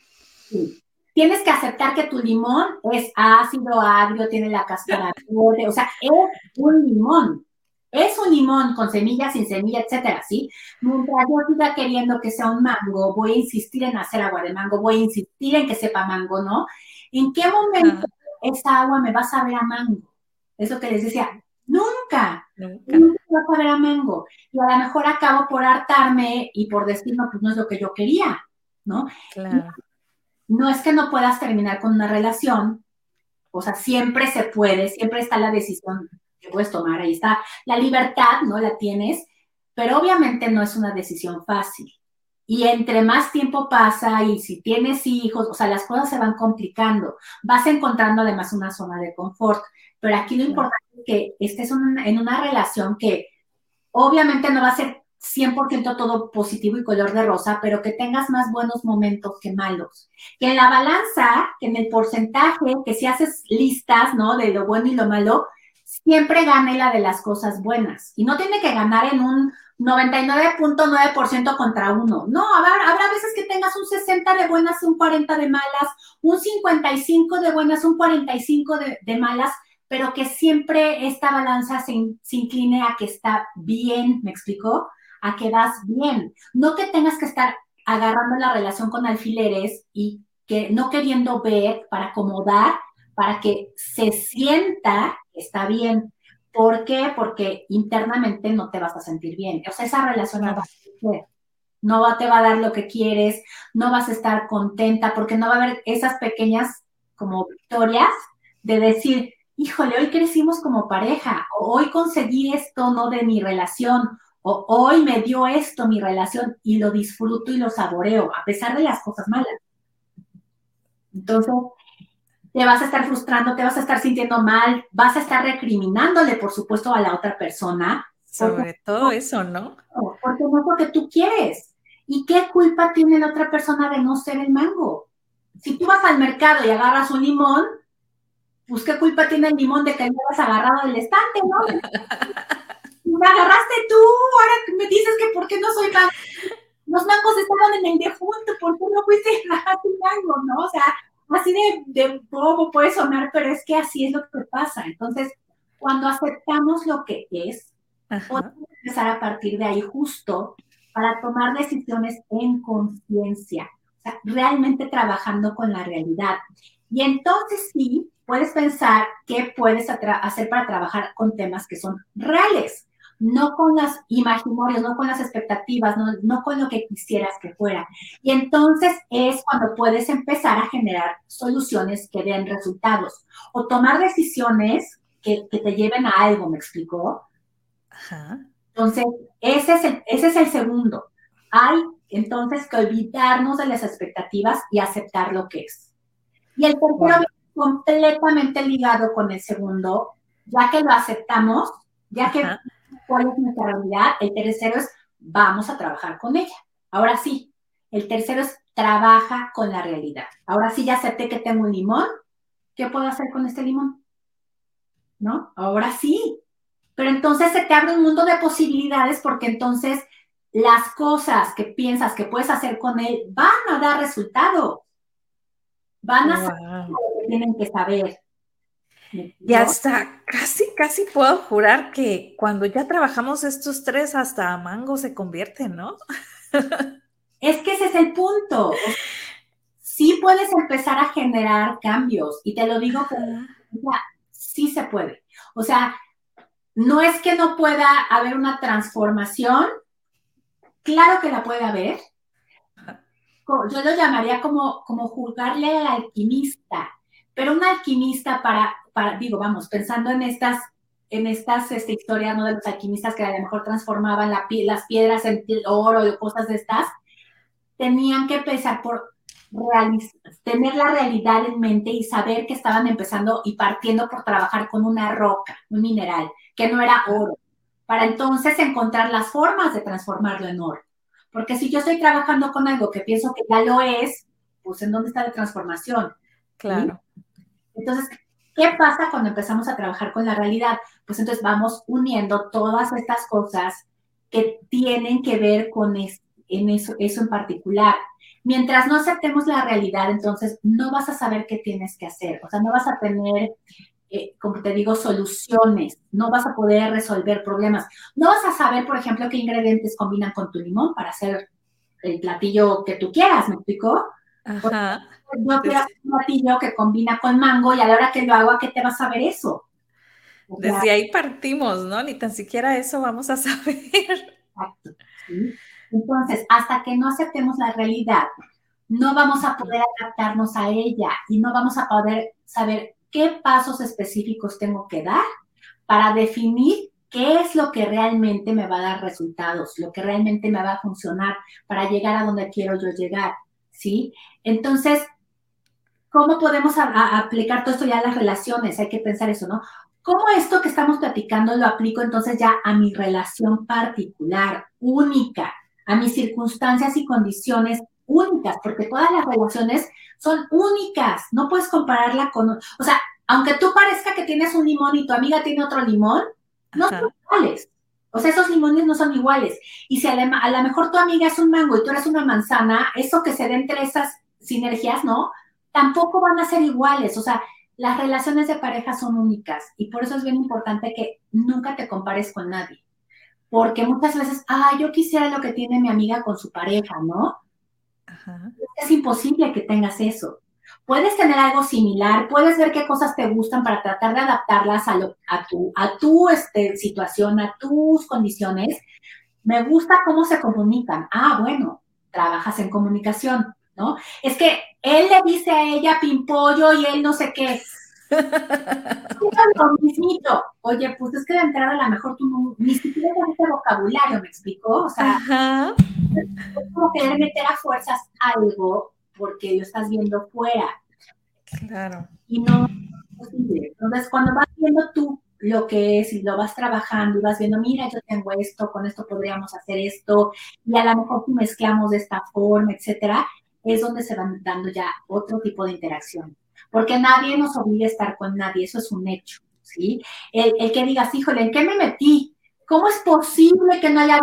[SPEAKER 3] Sí. Tienes que aceptar que tu limón es ácido, agrio, tiene la cáscara verde, o sea, es un limón. Es un limón con semillas, sin semilla, etcétera, ¿sí? Mientras yo siga queriendo que sea un mango, voy a insistir en hacer agua de mango, voy a insistir en que sepa mango, ¿no? ¿En qué momento esa agua me va a saber a mango? Es lo que les decía, nunca, nunca, nunca va a saber a. Y a lo mejor acabo por hartarme y por decir, no, pues no es lo que yo quería, ¿no? Claro. No es que no puedas terminar con una relación, o sea, siempre se puede, siempre está la decisión que puedes tomar, ahí está la libertad, ¿no? La tienes, pero obviamente no es una decisión fácil. Y entre más tiempo pasa y si tienes hijos, o sea, las cosas se van complicando, vas encontrando además una zona de confort, pero aquí lo importante es que estés en una relación que obviamente no va a ser 100% todo positivo y color de rosa, pero que tengas más buenos momentos que malos. Que en la balanza, que en el porcentaje, que si haces listas, ¿no? De lo bueno y lo malo, siempre gane la de las cosas buenas. Y no tiene que ganar en un 99.9% contra uno. No, habrá, habrá veces que tengas un 60 de buenas, un 40 de malas, un 55 de buenas, un 45 de, de malas, pero que siempre esta balanza se, incline a que está bien, ¿me explicó? A que vas bien. No que tengas que estar agarrando la relación con alfileres y que no queriendo ver para acomodar, para que se sienta está bien. ¿Por qué? Porque internamente no te vas a sentir bien. O sea, esa relación no va a ser. No te va a dar lo que quieres, no vas a estar contenta, porque no va a haber esas pequeñas como victorias de decir, híjole, hoy crecimos como pareja, o hoy conseguí esto, no de mi relación, o hoy me dio esto mi relación y lo disfruto y lo saboreo, a pesar de las cosas malas. Entonces, te vas a estar frustrando, te vas a estar sintiendo mal, vas a estar recriminándole, por supuesto, a la otra persona.
[SPEAKER 2] Sobre todo eso, ¿no?
[SPEAKER 3] Porque no es lo que tú quieres. ¿Y qué culpa tiene la otra persona de no ser el mango? Si tú vas al mercado y agarras un limón, pues qué culpa tiene el limón de que no has agarrado del estante, ¿no? me agarraste tú, ahora me dices que por qué no soy mango. Los mangos estaban en el defunto, ¿por qué no fuiste a mango, no? O sea, así de, de bobo puede sonar, pero es que así es lo que pasa. Entonces, cuando aceptamos lo que es, podemos empezar a partir de ahí justo para tomar decisiones en conciencia, o sea, realmente trabajando con la realidad. Y entonces sí, puedes pensar qué puedes hacer para trabajar con temas que son reales no con las imaginarios, no con las expectativas, no, con lo que quisieras que fuera. Y entonces es cuando puedes empezar a generar soluciones que den resultados o tomar decisiones que, te lleven a algo, ¿me explicó? Entonces, ese es, el, ese es el segundo. Hay entonces que olvidarnos de las expectativas y aceptar lo que es. Y el tercero completamente ligado con el segundo, ya que lo aceptamos, ya que cuál es nuestra realidad. El tercero es, vamos a trabajar con ella. Ahora sí, el tercero es, trabaja con la realidad. Ahora sí, ya acepté que tengo un limón. ¿Qué puedo hacer con este limón? ¿No? Ahora sí. Pero entonces se te abre un mundo de posibilidades porque entonces las cosas que piensas que puedes hacer con él van a dar resultado. Van a saber lo que tienen que saber.
[SPEAKER 2] Y hasta casi, casi puedo jurar que cuando ya trabajamos estos tres, hasta mango se convierte, ¿no?
[SPEAKER 3] Es que ese es el punto. Sí puedes empezar a generar cambios y te lo digo que sí se puede. O sea, no es que no pueda haber una transformación, claro que la puede haber. Yo lo llamaría como, como juzgarle al alquimista, pero un alquimista para digo, vamos, pensando en estas, en estas este, historias ¿no? de los alquimistas que a lo mejor transformaban la, las piedras en oro y cosas de estas, tenían que empezar por tener la realidad en mente y saber que estaban empezando y partiendo por trabajar con una roca, un mineral, que no era oro, para entonces encontrar las formas de transformarlo en oro. Porque si yo estoy trabajando con algo que pienso que ya lo es, pues ¿en dónde está la transformación?
[SPEAKER 2] Claro.
[SPEAKER 3] Entonces, ¿qué pasa cuando empezamos a trabajar con la realidad? Pues entonces vamos uniendo todas estas cosas que tienen que ver con en eso, eso en particular. Mientras no aceptemos la realidad, entonces no vas a saber qué tienes que hacer, o sea, no vas a tener, eh, como te digo, soluciones, no vas a poder resolver problemas, no vas a saber, por ejemplo, qué ingredientes combinan con tu limón para hacer el platillo que tú quieras, ¿me explico? Ajá. Yo quiero hacer un platillo que combina con mango y a la hora que lo hago, ¿a qué te vas a ver eso?
[SPEAKER 2] Desde ahí partimos, ¿no? Ni tan siquiera eso vamos a saber.
[SPEAKER 3] Exacto. Entonces, hasta que no aceptemos la realidad, no vamos a poder adaptarnos a ella y no vamos a poder saber qué pasos específicos tengo que dar para definir qué es lo que realmente me va a dar resultados, lo que realmente me va a funcionar para llegar a donde quiero yo llegar, ¿sí? Entonces, ¿cómo podemos aplicar todo esto ya a las relaciones? Hay que pensar eso, ¿no? ¿Cómo esto que estamos platicando lo aplico entonces ya a mi relación particular, única, a mis circunstancias y condiciones únicas? Porque todas las relaciones son únicas, no puedes compararla con, o sea, aunque tú parezca que tienes un limón y tu amiga tiene otro limón, no son iguales. O sea, esos limones no son iguales. Y si a, a lo mejor tu amiga es un mango y tú eres una manzana, eso que se dé entre esas sinergias, ¿no? Tampoco van a ser iguales. O sea, las relaciones de pareja son únicas y por eso es bien importante que nunca te compares con nadie. Porque muchas veces, ah, yo quisiera lo que tiene mi amiga con su pareja, ¿no? Es imposible que tengas eso. Puedes tener algo similar, puedes ver qué cosas te gustan para tratar de adaptarlas a, lo, a tu, a tu este, situación, a tus condiciones. Me gusta cómo se comunican. Ah, bueno, trabajas en comunicación. ¿No? Es que él le dice a ella pimpollo y él no sé qué. lo mismito. Oye, pues es que de entrada a lo mejor tú ni siquiera este vocabulario, ¿me explicó? O sea, es como querer meter a fuerzas algo porque lo estás viendo fuera.
[SPEAKER 2] Claro.
[SPEAKER 3] Y no es posible. Entonces, cuando vas viendo tú lo que es y lo vas trabajando y vas viendo, mira, yo tengo esto, con esto podríamos hacer esto, y a lo mejor mezclamos de esta forma, etcétera, es donde se van dando ya otro tipo de interacción. Porque nadie nos obliga a estar con nadie, eso es un hecho, ¿sí? El, el que digas, híjole, ¿en qué me metí? ¿Cómo es posible que no haya?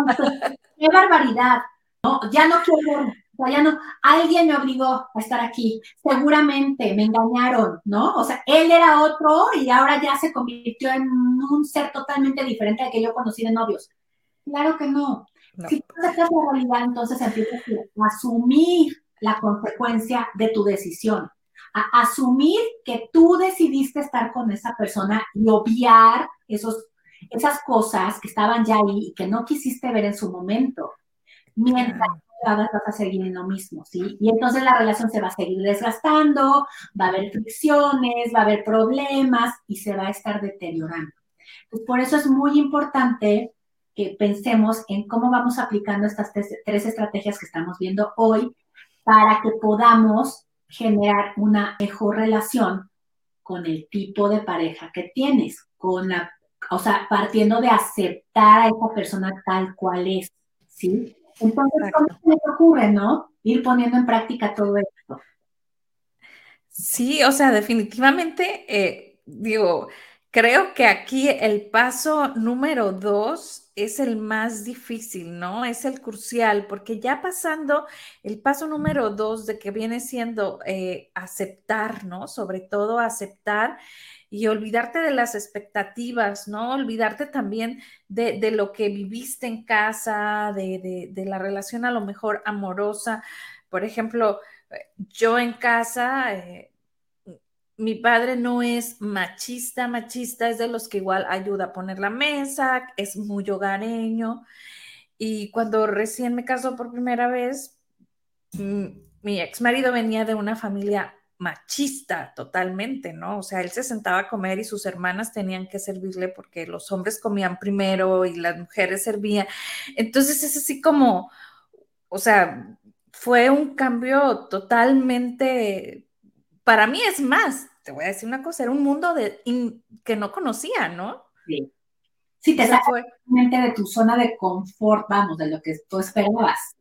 [SPEAKER 3] ¡Qué barbaridad! No, ya no quiero, ya no, alguien me obligó a estar aquí, seguramente me engañaron, ¿no? O sea, él era otro y ahora ya se convirtió en un ser totalmente diferente al que yo conocí de novios. Claro que no. Si tú la realidad, entonces empiezas a asumir la consecuencia de tu decisión. A asumir que tú decidiste estar con esa persona y obviar esos, esas cosas que estaban ya ahí y que no quisiste ver en su momento. Mientras vas a seguir en lo mismo, ¿sí? Y entonces la relación se va a seguir desgastando, va a haber fricciones, va a haber problemas y se va a estar deteriorando. Pues por eso es muy importante que pensemos en cómo vamos aplicando estas tres estrategias que estamos viendo hoy para que podamos generar una mejor relación con el tipo de pareja que tienes, con la, o sea, partiendo de aceptar a esa persona tal cual es, ¿sí? Entonces, ¿cómo se ocurre, no? Ir poniendo en práctica todo esto.
[SPEAKER 2] Sí, o sea, definitivamente, eh, digo, creo que aquí el paso número dos es el más difícil, ¿no? Es el crucial, porque ya pasando el paso número dos de que viene siendo eh, aceptar, ¿no? Sobre todo aceptar y olvidarte de las expectativas, ¿no? Olvidarte también de, lo que viviste en casa, de, la relación a lo mejor amorosa. Por ejemplo, yo en casa... Eh, mi padre no es machista, machista es de los que igual ayuda a poner la mesa, es muy hogareño. Y cuando recién me casó por primera vez, mm, mi ex marido venía de una familia machista totalmente, ¿no? O sea, él se sentaba a comer y sus hermanas tenían que servirle porque los hombres comían primero y las mujeres servían. Entonces es así como, o sea, fue un cambio totalmente, para mí es más, te voy a decir una cosa, era un mundo de, que no conocía, ¿no?
[SPEAKER 3] Sí. Sí, te saca de tu zona de confort, vamos, de lo que tú esperabas.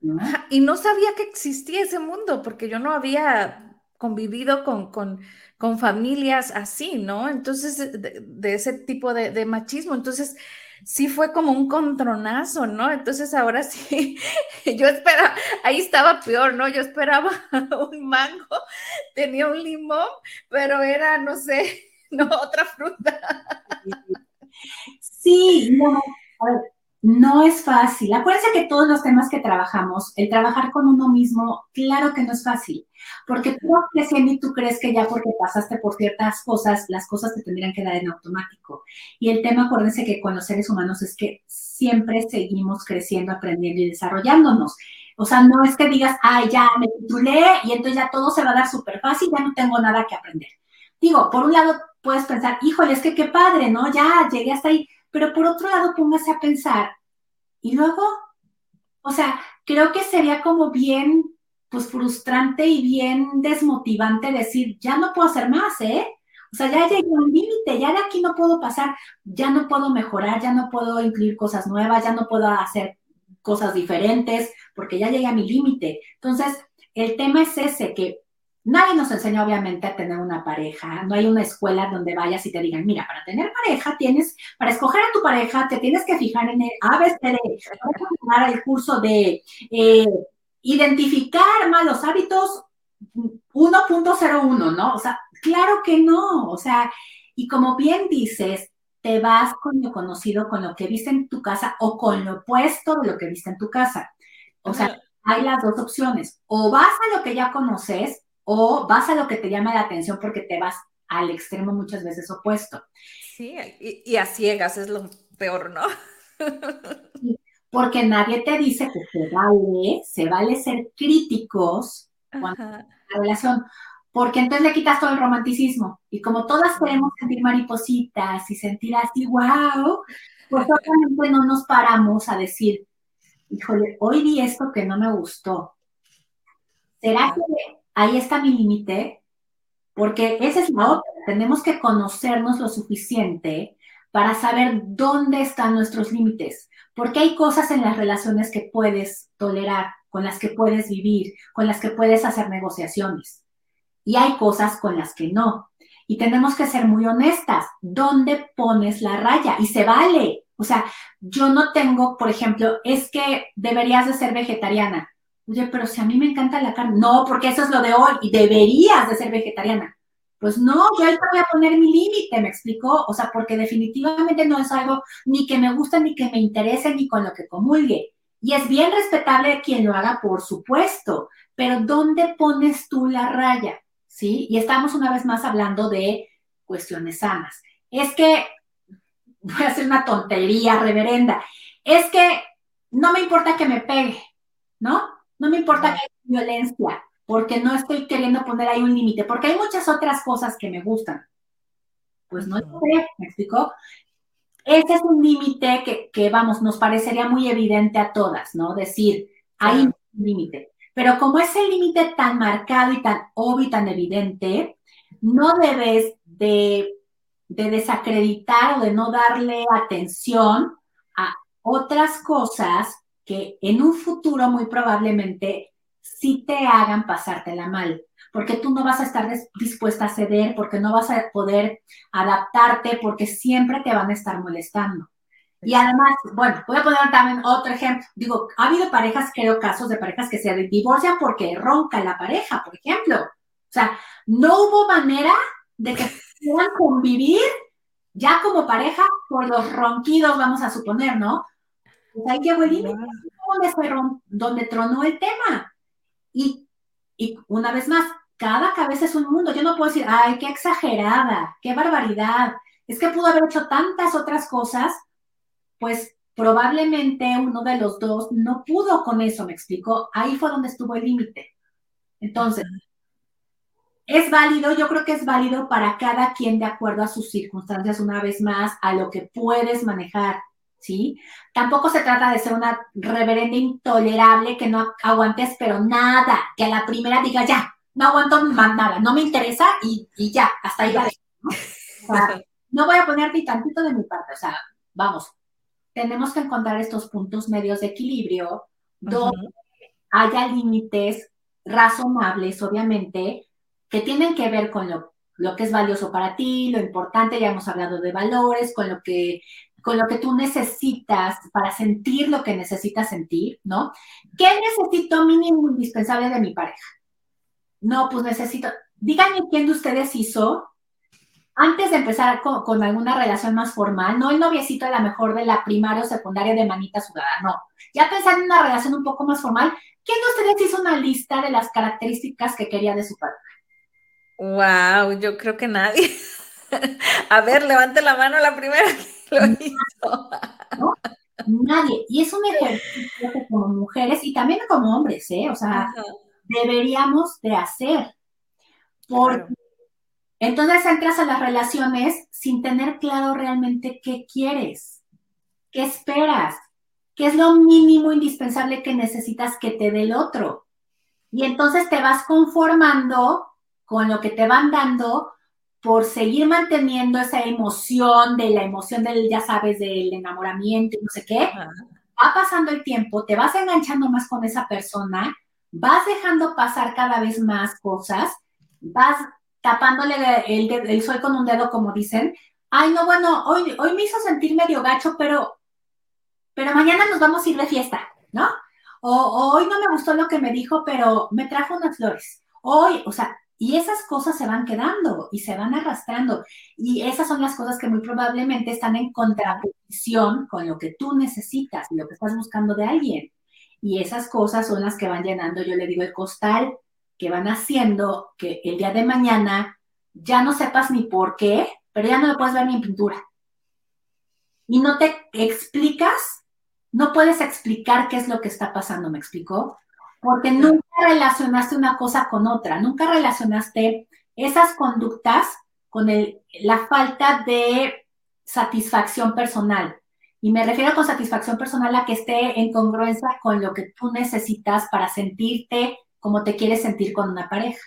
[SPEAKER 2] Y no sabía que existía ese mundo, porque yo no había convivido con, con, con familias así, ¿no? Entonces, de, ese tipo de, de, machismo. Entonces, sí fue como un contronazo, ¿no? Entonces, ahora sí, yo esperaba, ahí estaba peor, ¿no? Yo esperaba un mango, tenía un limón, pero era, no sé, no, otra fruta.
[SPEAKER 3] Sí, no, no es fácil. Acuérdense que todos los temas que trabajamos, el trabajar con uno mismo, claro que no es fácil, porque tú creciendo y tú crees que ya porque pasaste por ciertas cosas, las cosas te tendrían que dar en automático. Y el tema, acuérdense que con los seres humanos es que siempre seguimos creciendo, aprendiendo y desarrollándonos. O sea, no es que digas, ay, ya me titulé y entonces ya todo se va a dar súper fácil, ya no tengo nada que aprender. Digo, por un lado puedes pensar, híjole, es que qué padre, ¿no? Ya llegué hasta ahí pero por otro lado, póngase a pensar, y luego, o sea, creo que sería como bien, pues frustrante y bien desmotivante decir, ya no puedo hacer más, ¿eh? O sea, ya llegué un límite, ya de aquí no puedo pasar, ya no puedo mejorar, ya no puedo incluir cosas nuevas, ya no puedo hacer cosas diferentes, porque ya llegué a mi límite. Entonces, el tema es ese, que Nadie nos enseña, obviamente, a tener una pareja. No hay una escuela donde vayas y te digan, mira, para tener pareja tienes, para escoger a tu pareja, te tienes que fijar en el ABCD, tomar el curso de eh, identificar malos hábitos 1.01, ¿no? O sea, claro que no. O sea, y como bien dices, te vas con lo conocido, con lo que viste en tu casa o con lo opuesto de lo que viste en tu casa. O sea, hay las dos opciones. O vas a lo que ya conoces o vas a lo que te llama la atención porque te vas al extremo muchas veces opuesto.
[SPEAKER 2] Sí, y, a ciegas es lo peor, ¿no?
[SPEAKER 3] porque nadie te dice que se vale, se vale ser críticos cuando la relación, porque entonces le quitas todo el romanticismo. Y como todas queremos sentir maripositas y sentir así, wow, pues obviamente no nos paramos a decir, híjole, hoy vi esto que no me gustó. ¿Será que ahí está mi límite, porque esa es la otra. Tenemos que conocernos lo suficiente para saber dónde están nuestros límites, porque hay cosas en las relaciones que puedes tolerar, con las que puedes vivir, con las que puedes hacer negociaciones, y hay cosas con las que no. Y tenemos que ser muy honestas, ¿dónde pones la raya? Y se vale. O sea, yo no tengo, por ejemplo, es que deberías de ser vegetariana. Oye, pero si a mí me encanta la carne. No, porque eso es lo de hoy y deberías de ser vegetariana. Pues no, yo ahorita voy a poner mi límite, ¿me explicó? O sea, porque definitivamente no es algo ni que me guste, ni que me interese, ni con lo que comulgue. Y es bien respetable quien lo haga, por supuesto, pero ¿dónde pones tú la raya? ¿Sí? Y estamos una vez más hablando de cuestiones sanas. Es que, voy a hacer una tontería reverenda, es que no me importa que me pegue, ¿no? No me importa que haya violencia, porque no estoy queriendo poner ahí un límite, porque hay muchas otras cosas que me gustan. Pues no sé, ¿me explicó? Ese es un límite que, que, vamos, nos parecería muy evidente a todas, ¿no? Decir, hay un límite. Pero como es el límite tan marcado y tan obvio y tan evidente, no debes de, de desacreditar o de no darle atención a otras cosas que en un futuro muy probablemente sí te hagan pasártela mal, porque tú no vas a estar dispuesta a ceder, porque no vas a poder adaptarte, porque siempre te van a estar molestando. Y además, bueno, voy a poner también otro ejemplo. Digo, ha habido parejas, creo, casos de parejas que se divorcian porque ronca la pareja, por ejemplo. O sea, no hubo manera de que puedan convivir ya como pareja por los ronquidos, vamos a suponer, ¿no? Pues ahí llegó el límite, donde, donde tronó el tema. Y, y una vez más, cada cabeza es un mundo. Yo no puedo decir, ay, qué exagerada, qué barbaridad. Es que pudo haber hecho tantas otras cosas, pues probablemente uno de los dos no pudo con eso, me explicó. Ahí fue donde estuvo el límite. Entonces, es válido, yo creo que es válido para cada quien de acuerdo a sus circunstancias, una vez más, a lo que puedes manejar. ¿Sí? Tampoco se trata de ser una reverenda intolerable que no aguantes, pero nada, que a la primera diga ya, no aguanto más nada, no me interesa y, ya, hasta ahí va. ¿no? ¿no? voy a poner ni tantito de mi parte, o sea, vamos, tenemos que encontrar estos puntos medios de equilibrio donde haya límites razonables, obviamente, que tienen que ver con lo, lo, que es valioso para ti, lo importante, ya hemos hablado de valores, con lo que con lo que tú necesitas para sentir lo que necesitas sentir, ¿no? ¿Qué necesito mínimo indispensable de mi pareja? No, pues necesito, díganme quién de ustedes hizo antes de empezar con, alguna relación más formal, no el noviecito a lo mejor de la primaria o secundaria de manita sudada, no. Ya pensar en una relación un poco más formal, ¿quién de ustedes hizo una lista de las características que quería de su pareja?
[SPEAKER 2] Wow, yo creo que nadie. a ver, levante la mano la primera que lo hizo.
[SPEAKER 3] ¿No? Nadie. Y es un ejercicio que como mujeres y también como hombres, ¿eh? O sea, deberíamos de hacer. Porque entonces entras a las relaciones sin tener claro realmente qué quieres, qué esperas, qué es lo mínimo indispensable que necesitas que te dé el otro. Y entonces te vas conformando con lo que te van dando por seguir manteniendo esa emoción de la emoción del, ya sabes, del enamoramiento y no sé qué. Va pasando el tiempo, te vas enganchando más con esa persona, vas dejando pasar cada vez más cosas, vas tapándole el, el, sol con un dedo, como dicen. Ay, no, bueno, hoy, hoy me hizo sentir medio gacho, pero, pero mañana nos vamos a ir de fiesta, ¿no? O, hoy no me gustó lo que me dijo, pero me trajo unas flores. Hoy, o sea, y esas cosas se van quedando y se van arrastrando. Y esas son las cosas que muy probablemente están en contraposición con lo que tú necesitas y lo que estás buscando de alguien. Y esas cosas son las que van llenando, yo le digo, el costal que van haciendo que el día de mañana ya no sepas ni por qué, pero ya no lo puedes ver ni en pintura. Y no te explicas, no puedes explicar qué es lo que está pasando, ¿me explicó? Porque nunca relacionaste una cosa con otra, nunca relacionaste esas conductas con el, la falta de satisfacción personal. Y me refiero con satisfacción personal a que esté en congruencia con lo que tú necesitas para sentirte cómo te quieres sentir con una pareja.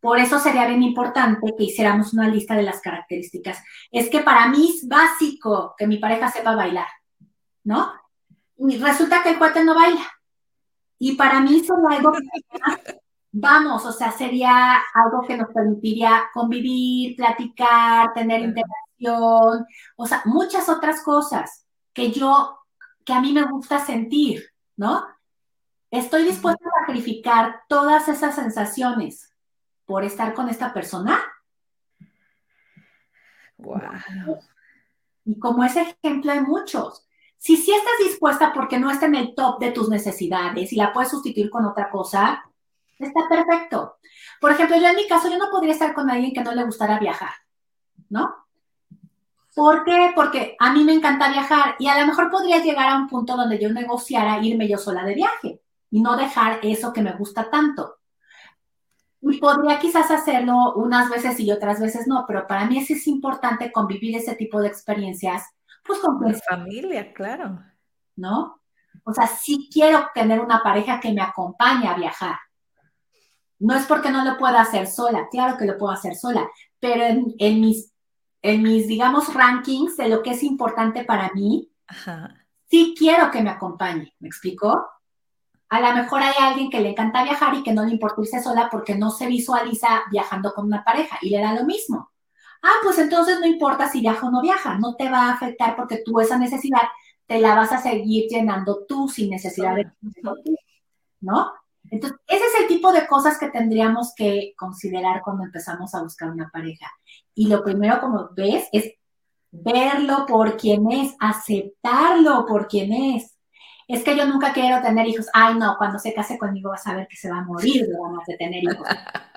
[SPEAKER 3] Por eso sería bien importante que hiciéramos una lista de las características. Es que para mí es básico que mi pareja sepa bailar, ¿no? Y resulta que el cuate no baila. Y para mí solo algo que vamos, o sea, sería algo que nos permitiría convivir, platicar, tener interacción, o sea, muchas otras cosas que yo, que a mí me gusta sentir, ¿no? ¿Estoy dispuesta a sacrificar todas esas sensaciones por estar con esta persona?
[SPEAKER 2] Wow.
[SPEAKER 3] Y como ese ejemplo hay muchos. Si sí estás dispuesta porque no está en el top de tus necesidades y la puedes sustituir con otra cosa, está perfecto. Por ejemplo, yo en mi caso, yo no podría estar con alguien que no le gustara viajar, ¿no? ¿Por qué? Porque a mí me encanta viajar y a lo mejor podría llegar a un punto donde yo negociara irme yo sola de viaje y no dejar eso que me gusta tanto. Y podría quizás hacerlo unas veces y otras veces no, pero para mí es, es importante convivir ese tipo de experiencias, pues con
[SPEAKER 2] mi familia, claro.
[SPEAKER 3] ¿No? O sea, sí quiero tener una pareja que me acompañe a viajar. No es porque no lo pueda hacer sola, claro que lo puedo hacer sola, pero en, mis, en mis, digamos, rankings de lo que es importante para mí, sí quiero que me acompañe, ¿me explico? A lo mejor hay alguien que le encanta viajar y que no le importa irse sola porque no se visualiza viajando con una pareja y le da lo mismo. Ah, pues entonces no importa si viaja o no viaja, no te va a afectar porque tú esa necesidad te la vas a seguir llenando tú sin necesidad de... ¿No? Entonces, ese es el tipo de cosas que tendríamos que considerar cuando empezamos a buscar una pareja. Y lo primero, como ves, es verlo por quien es, aceptarlo por quien es es que yo nunca quiero tener hijos. Ay, no, cuando se case conmigo vas a ver que se va a morir de ganas de tener hijos.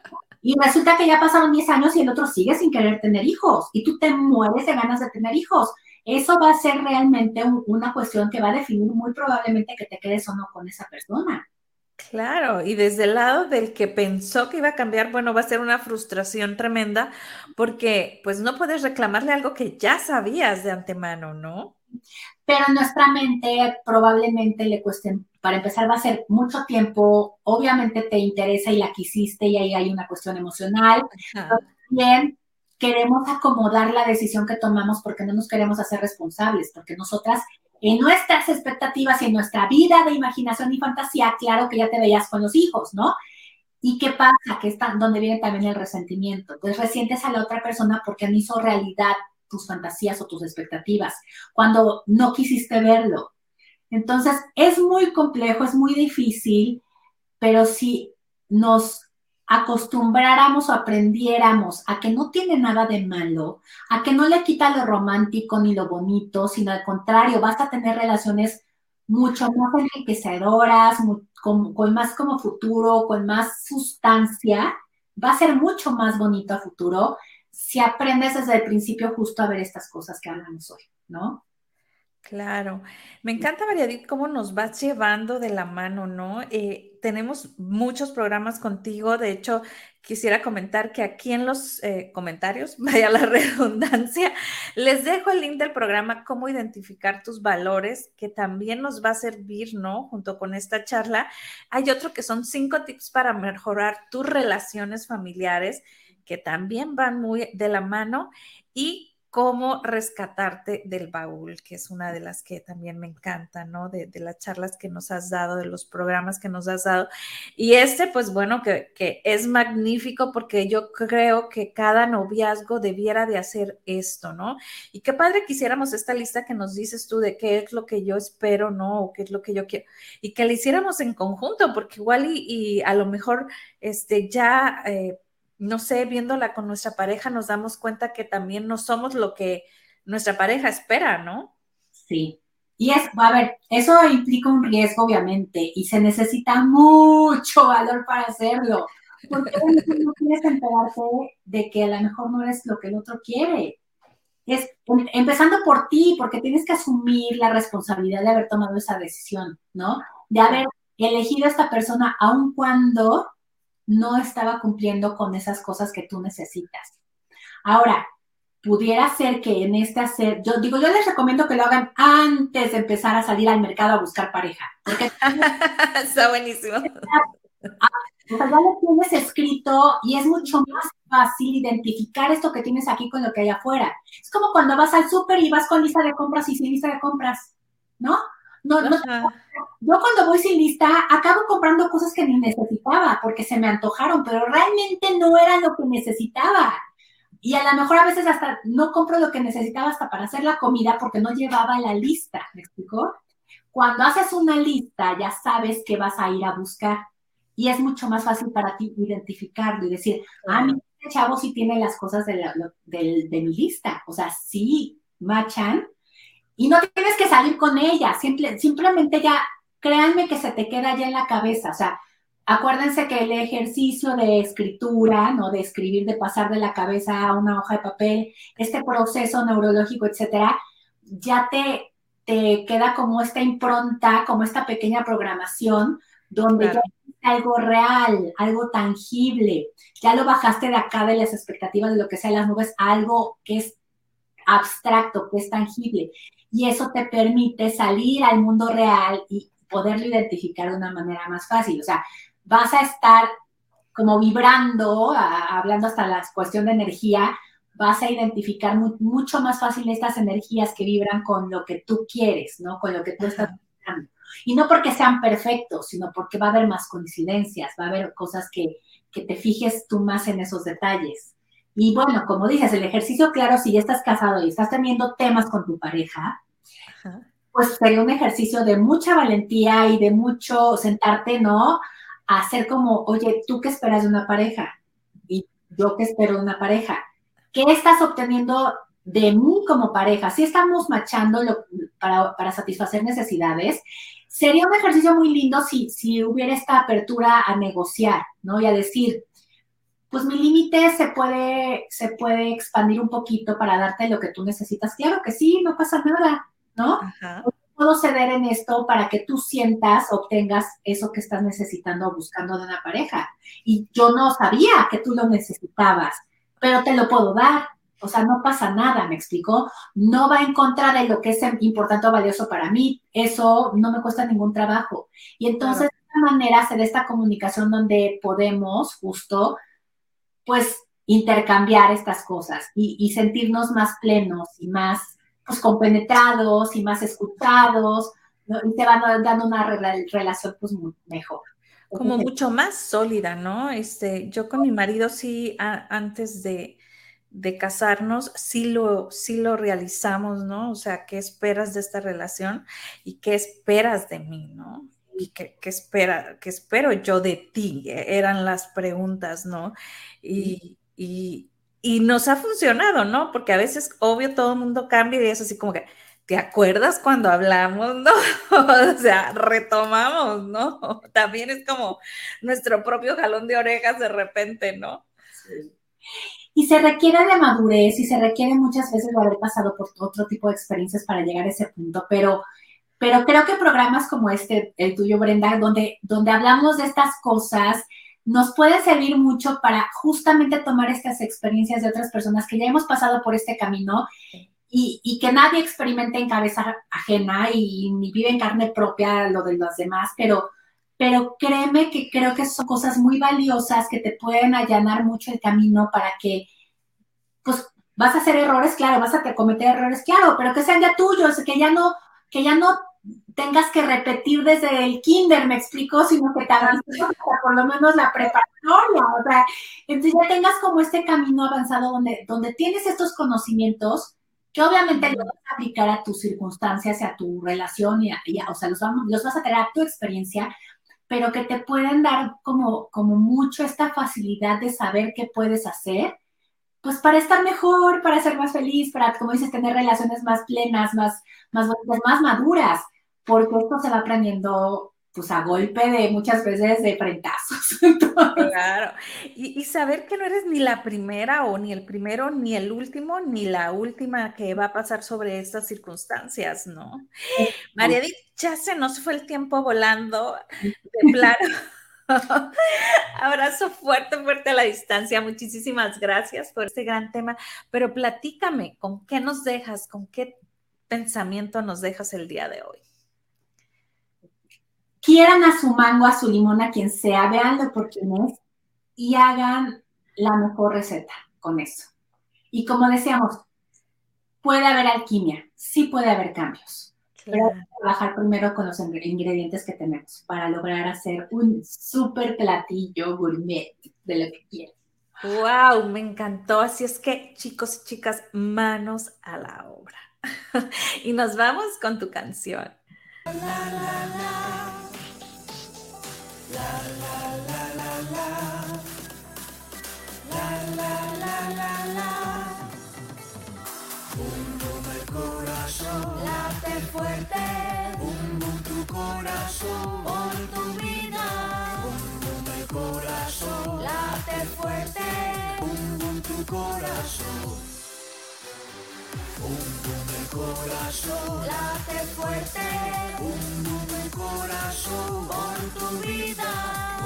[SPEAKER 3] Y resulta que ya pasaron 10 años y el otro sigue sin querer tener hijos y tú te mueres de ganas de tener hijos. Eso va a ser realmente una cuestión que va a definir muy probablemente que te quedes o no con esa persona.
[SPEAKER 2] Claro, y desde el lado del que pensó que iba a cambiar, bueno, va a ser una frustración tremenda porque pues no puedes reclamarle algo que ya sabías de antemano, ¿no?
[SPEAKER 3] pero nuestra mente probablemente le cueste, para empezar va a ser mucho tiempo, obviamente te interesa y la quisiste y ahí hay una cuestión emocional, pero también queremos acomodar la decisión que tomamos porque no nos queremos hacer responsables, porque nosotras en nuestras expectativas y en nuestra vida de imaginación y fantasía, claro que ya te veías con los hijos, ¿no? ¿Y qué pasa? Que está donde viene también el resentimiento. Pues resientes a la otra persona porque no hizo realidad tus fantasías o tus expectativas, cuando no quisiste verlo. Entonces, es muy complejo, es muy difícil, pero si nos acostumbráramos o aprendiéramos a que no tiene nada de malo, a que no le quita lo romántico ni lo bonito, sino al contrario, vas a tener relaciones mucho más enriquecedoras, con, con más como futuro, con más sustancia, va a ser mucho más bonito a futuro si aprendes desde el principio justo a ver estas cosas que hablamos hoy, ¿no?
[SPEAKER 2] Claro, me encanta, Mariadit, cómo nos vas llevando de la mano, ¿no? Eh, tenemos muchos programas contigo, de hecho, quisiera comentar que aquí en los eh, comentarios, vaya la redundancia, les dejo el link del programa Cómo identificar tus valores, que también nos va a servir, ¿no? Junto con esta charla. Hay otro que son cinco tips para mejorar tus relaciones familiares, que también van muy de la mano. Y cómo rescatarte del baúl, que es una de las que también me encanta, ¿no? De, las charlas que nos has dado, de los programas que nos has dado. Y este, pues bueno, que, es magnífico porque yo creo que cada noviazgo debiera de hacer esto, ¿no? Y qué padre quisiéramos esta lista que nos dices tú de qué es lo que yo espero, ¿no? O qué es lo que yo quiero. Y que la hiciéramos en conjunto, porque igual y, a lo mejor este, ya... Eh, no sé, viéndola con nuestra pareja, nos damos cuenta que también no somos lo que nuestra pareja espera, ¿no?
[SPEAKER 3] Sí. Y es, a ver, eso implica un riesgo, obviamente, y se necesita mucho valor para hacerlo. Porque no quieres enterarte de que a lo mejor no eres lo que el otro quiere. Es empezando por ti, porque tienes que asumir la responsabilidad de haber tomado esa decisión, ¿no? De haber elegido a esta persona aun cuando no estaba cumpliendo con esas cosas que tú necesitas. Ahora, pudiera ser que en este hacer, yo digo, yo les recomiendo que lo hagan antes de empezar a salir al mercado a buscar pareja. Porque
[SPEAKER 2] está buenísimo.
[SPEAKER 3] O sea, ya lo tienes escrito y es mucho más fácil identificar esto que tienes aquí con lo que hay afuera. Es como cuando vas al súper y vas con lista de compras y sin lista de compras, ¿no? No, no, yo cuando voy sin lista acabo comprando cosas que ni necesitaba porque se me antojaron, pero realmente no era lo que necesitaba. Y a lo mejor a veces hasta no compro lo que necesitaba hasta para hacer la comida porque no llevaba la lista, ¿me explicó? Cuando haces una lista ya sabes que vas a ir a buscar y es mucho más fácil para ti identificarlo y decir, ah, mi chavo sí tiene las cosas de, de, de mi lista, o sea, sí machan y no tienes que salir con ella, simplemente ya, créanme que se te queda ya en la cabeza, o sea, acuérdense que el ejercicio de escritura, ¿no? De escribir, de pasar de la cabeza a una hoja de papel, este proceso neurológico, etcétera, ya te, te queda como esta impronta, como esta pequeña programación, donde ya es algo real, algo tangible. Ya lo bajaste de acá de las expectativas de lo que sea las nubes algo que es abstracto, que es tangible y eso te permite salir al mundo real y poderlo identificar de una manera más fácil. O sea, vas a estar como vibrando, hablando hasta la cuestión de energía, vas a identificar mucho más fácil estas energías que vibran con lo que tú quieres, ¿no? Con lo que tú estás buscando. Y no porque sean perfectos, sino porque va a haber más coincidencias, va a haber cosas que, que te fijes tú más en esos detalles. Y bueno, como dices, el ejercicio, claro, si ya estás casado y estás teniendo temas con tu pareja, pues sería un ejercicio de mucha valentía y de mucho sentarte, ¿no? A hacer como, oye, ¿tú qué esperas de una pareja? Y yo qué espero de una pareja. ¿Qué estás obteniendo de mí como pareja? Si estamos machando para, para satisfacer necesidades, sería un ejercicio muy lindo si, si hubiera esta apertura a negociar, ¿no? Y a decir, pues mi límite se puede, se puede expandir un poquito para darte lo que tú necesitas. Claro que sí, no pasa nada, ¿no? Puedo ceder en esto para que tú sientas, obtengas eso que estás necesitando o buscando de una pareja. Y yo no sabía que tú lo necesitabas, pero te lo puedo dar. O sea, no pasa nada, me explicó. No va en contra de lo que es importante o valioso para mí. Eso no me cuesta ningún trabajo. Y entonces, de esta manera, se da esta comunicación donde podemos justo pues intercambiar estas cosas y, sentirnos más plenos y más pues compenetrados y más escuchados, y te van dando una relación pues mejor.
[SPEAKER 2] Como mucho más sólida, ¿no? Este, yo con mi marido sí, antes de, de casarnos, sí lo, sí lo realizamos, ¿no? O sea, ¿qué esperas de esta relación y qué esperas de mí, ¿no? Y qué, espera, qué espero yo de ti, e, eran las preguntas, ¿no? Y, y, nos ha funcionado, ¿no? Porque a veces, obvio, todo el mundo cambia y es así como que, ¿te acuerdas cuando hablamos, no? o sea, retomamos, ¿no? También es como nuestro propio jalón de orejas de repente, ¿no? Sí.
[SPEAKER 3] Y se requiere de madurez y se requiere muchas veces de haber pasado por otro tipo de experiencias para llegar a ese punto, pero pero creo que programas como este, el tuyo, Brenda, donde, donde hablamos de estas cosas, nos puede servir mucho para justamente tomar estas experiencias de otras personas que ya hemos pasado por este camino y, y, que nadie experimente en cabeza ajena y ni vive en carne propia lo de los demás, pero, pero créeme que creo que son cosas muy valiosas que te pueden allanar mucho el camino para que, pues, vas a hacer errores, claro, vas a cometer errores, claro, pero que sean ya tuyos, que ya no, que ya no tengas que repetir desde el kinder, me explico, sino que te por lo menos la preparatoria, o sea, entonces ya tengas como este camino avanzado donde, donde tienes estos conocimientos que obviamente los vas a aplicar a tus circunstancias y a tu relación, y, o sea, los, vamos, los vas a tener a tu experiencia, pero que te pueden dar como, como mucho esta facilidad de saber qué puedes hacer, pues para estar mejor, para ser más feliz, para, como dices, tener relaciones más plenas, más, más, más maduras porque esto se va aprendiendo pues a golpe de muchas veces de frentazos.
[SPEAKER 2] Claro, y, saber que no eres ni la primera o ni el primero, ni el último, ni la última que va a pasar sobre estas circunstancias, ¿no? María Edith, ya se nos fue el tiempo volando de plano. Abrazo fuerte, fuerte a la distancia. Muchísimas gracias por este gran tema. Pero platícame, ¿con qué nos dejas? ¿Con qué pensamiento nos dejas el día de hoy?
[SPEAKER 3] Quieran a su mango, a su limón, a quien sea, véanlo por quién es y hagan la mejor receta con eso. Y como decíamos, puede haber alquimia, sí puede haber cambios. Pero hay que trabajar primero con los ingredientes que tenemos para lograr hacer un súper platillo gourmet de lo que quieran.
[SPEAKER 2] ¡Wow! Me encantó. Así es que, chicos y chicas, manos a la obra. y nos vamos con tu canción. La, la, la. Fuerte. Bum bum tu corazón. Por tu vida. Bum bum el corazón. Late fuerte. Bum bum tu corazón. El corazón. Late fuerte. El corazón por tu vida.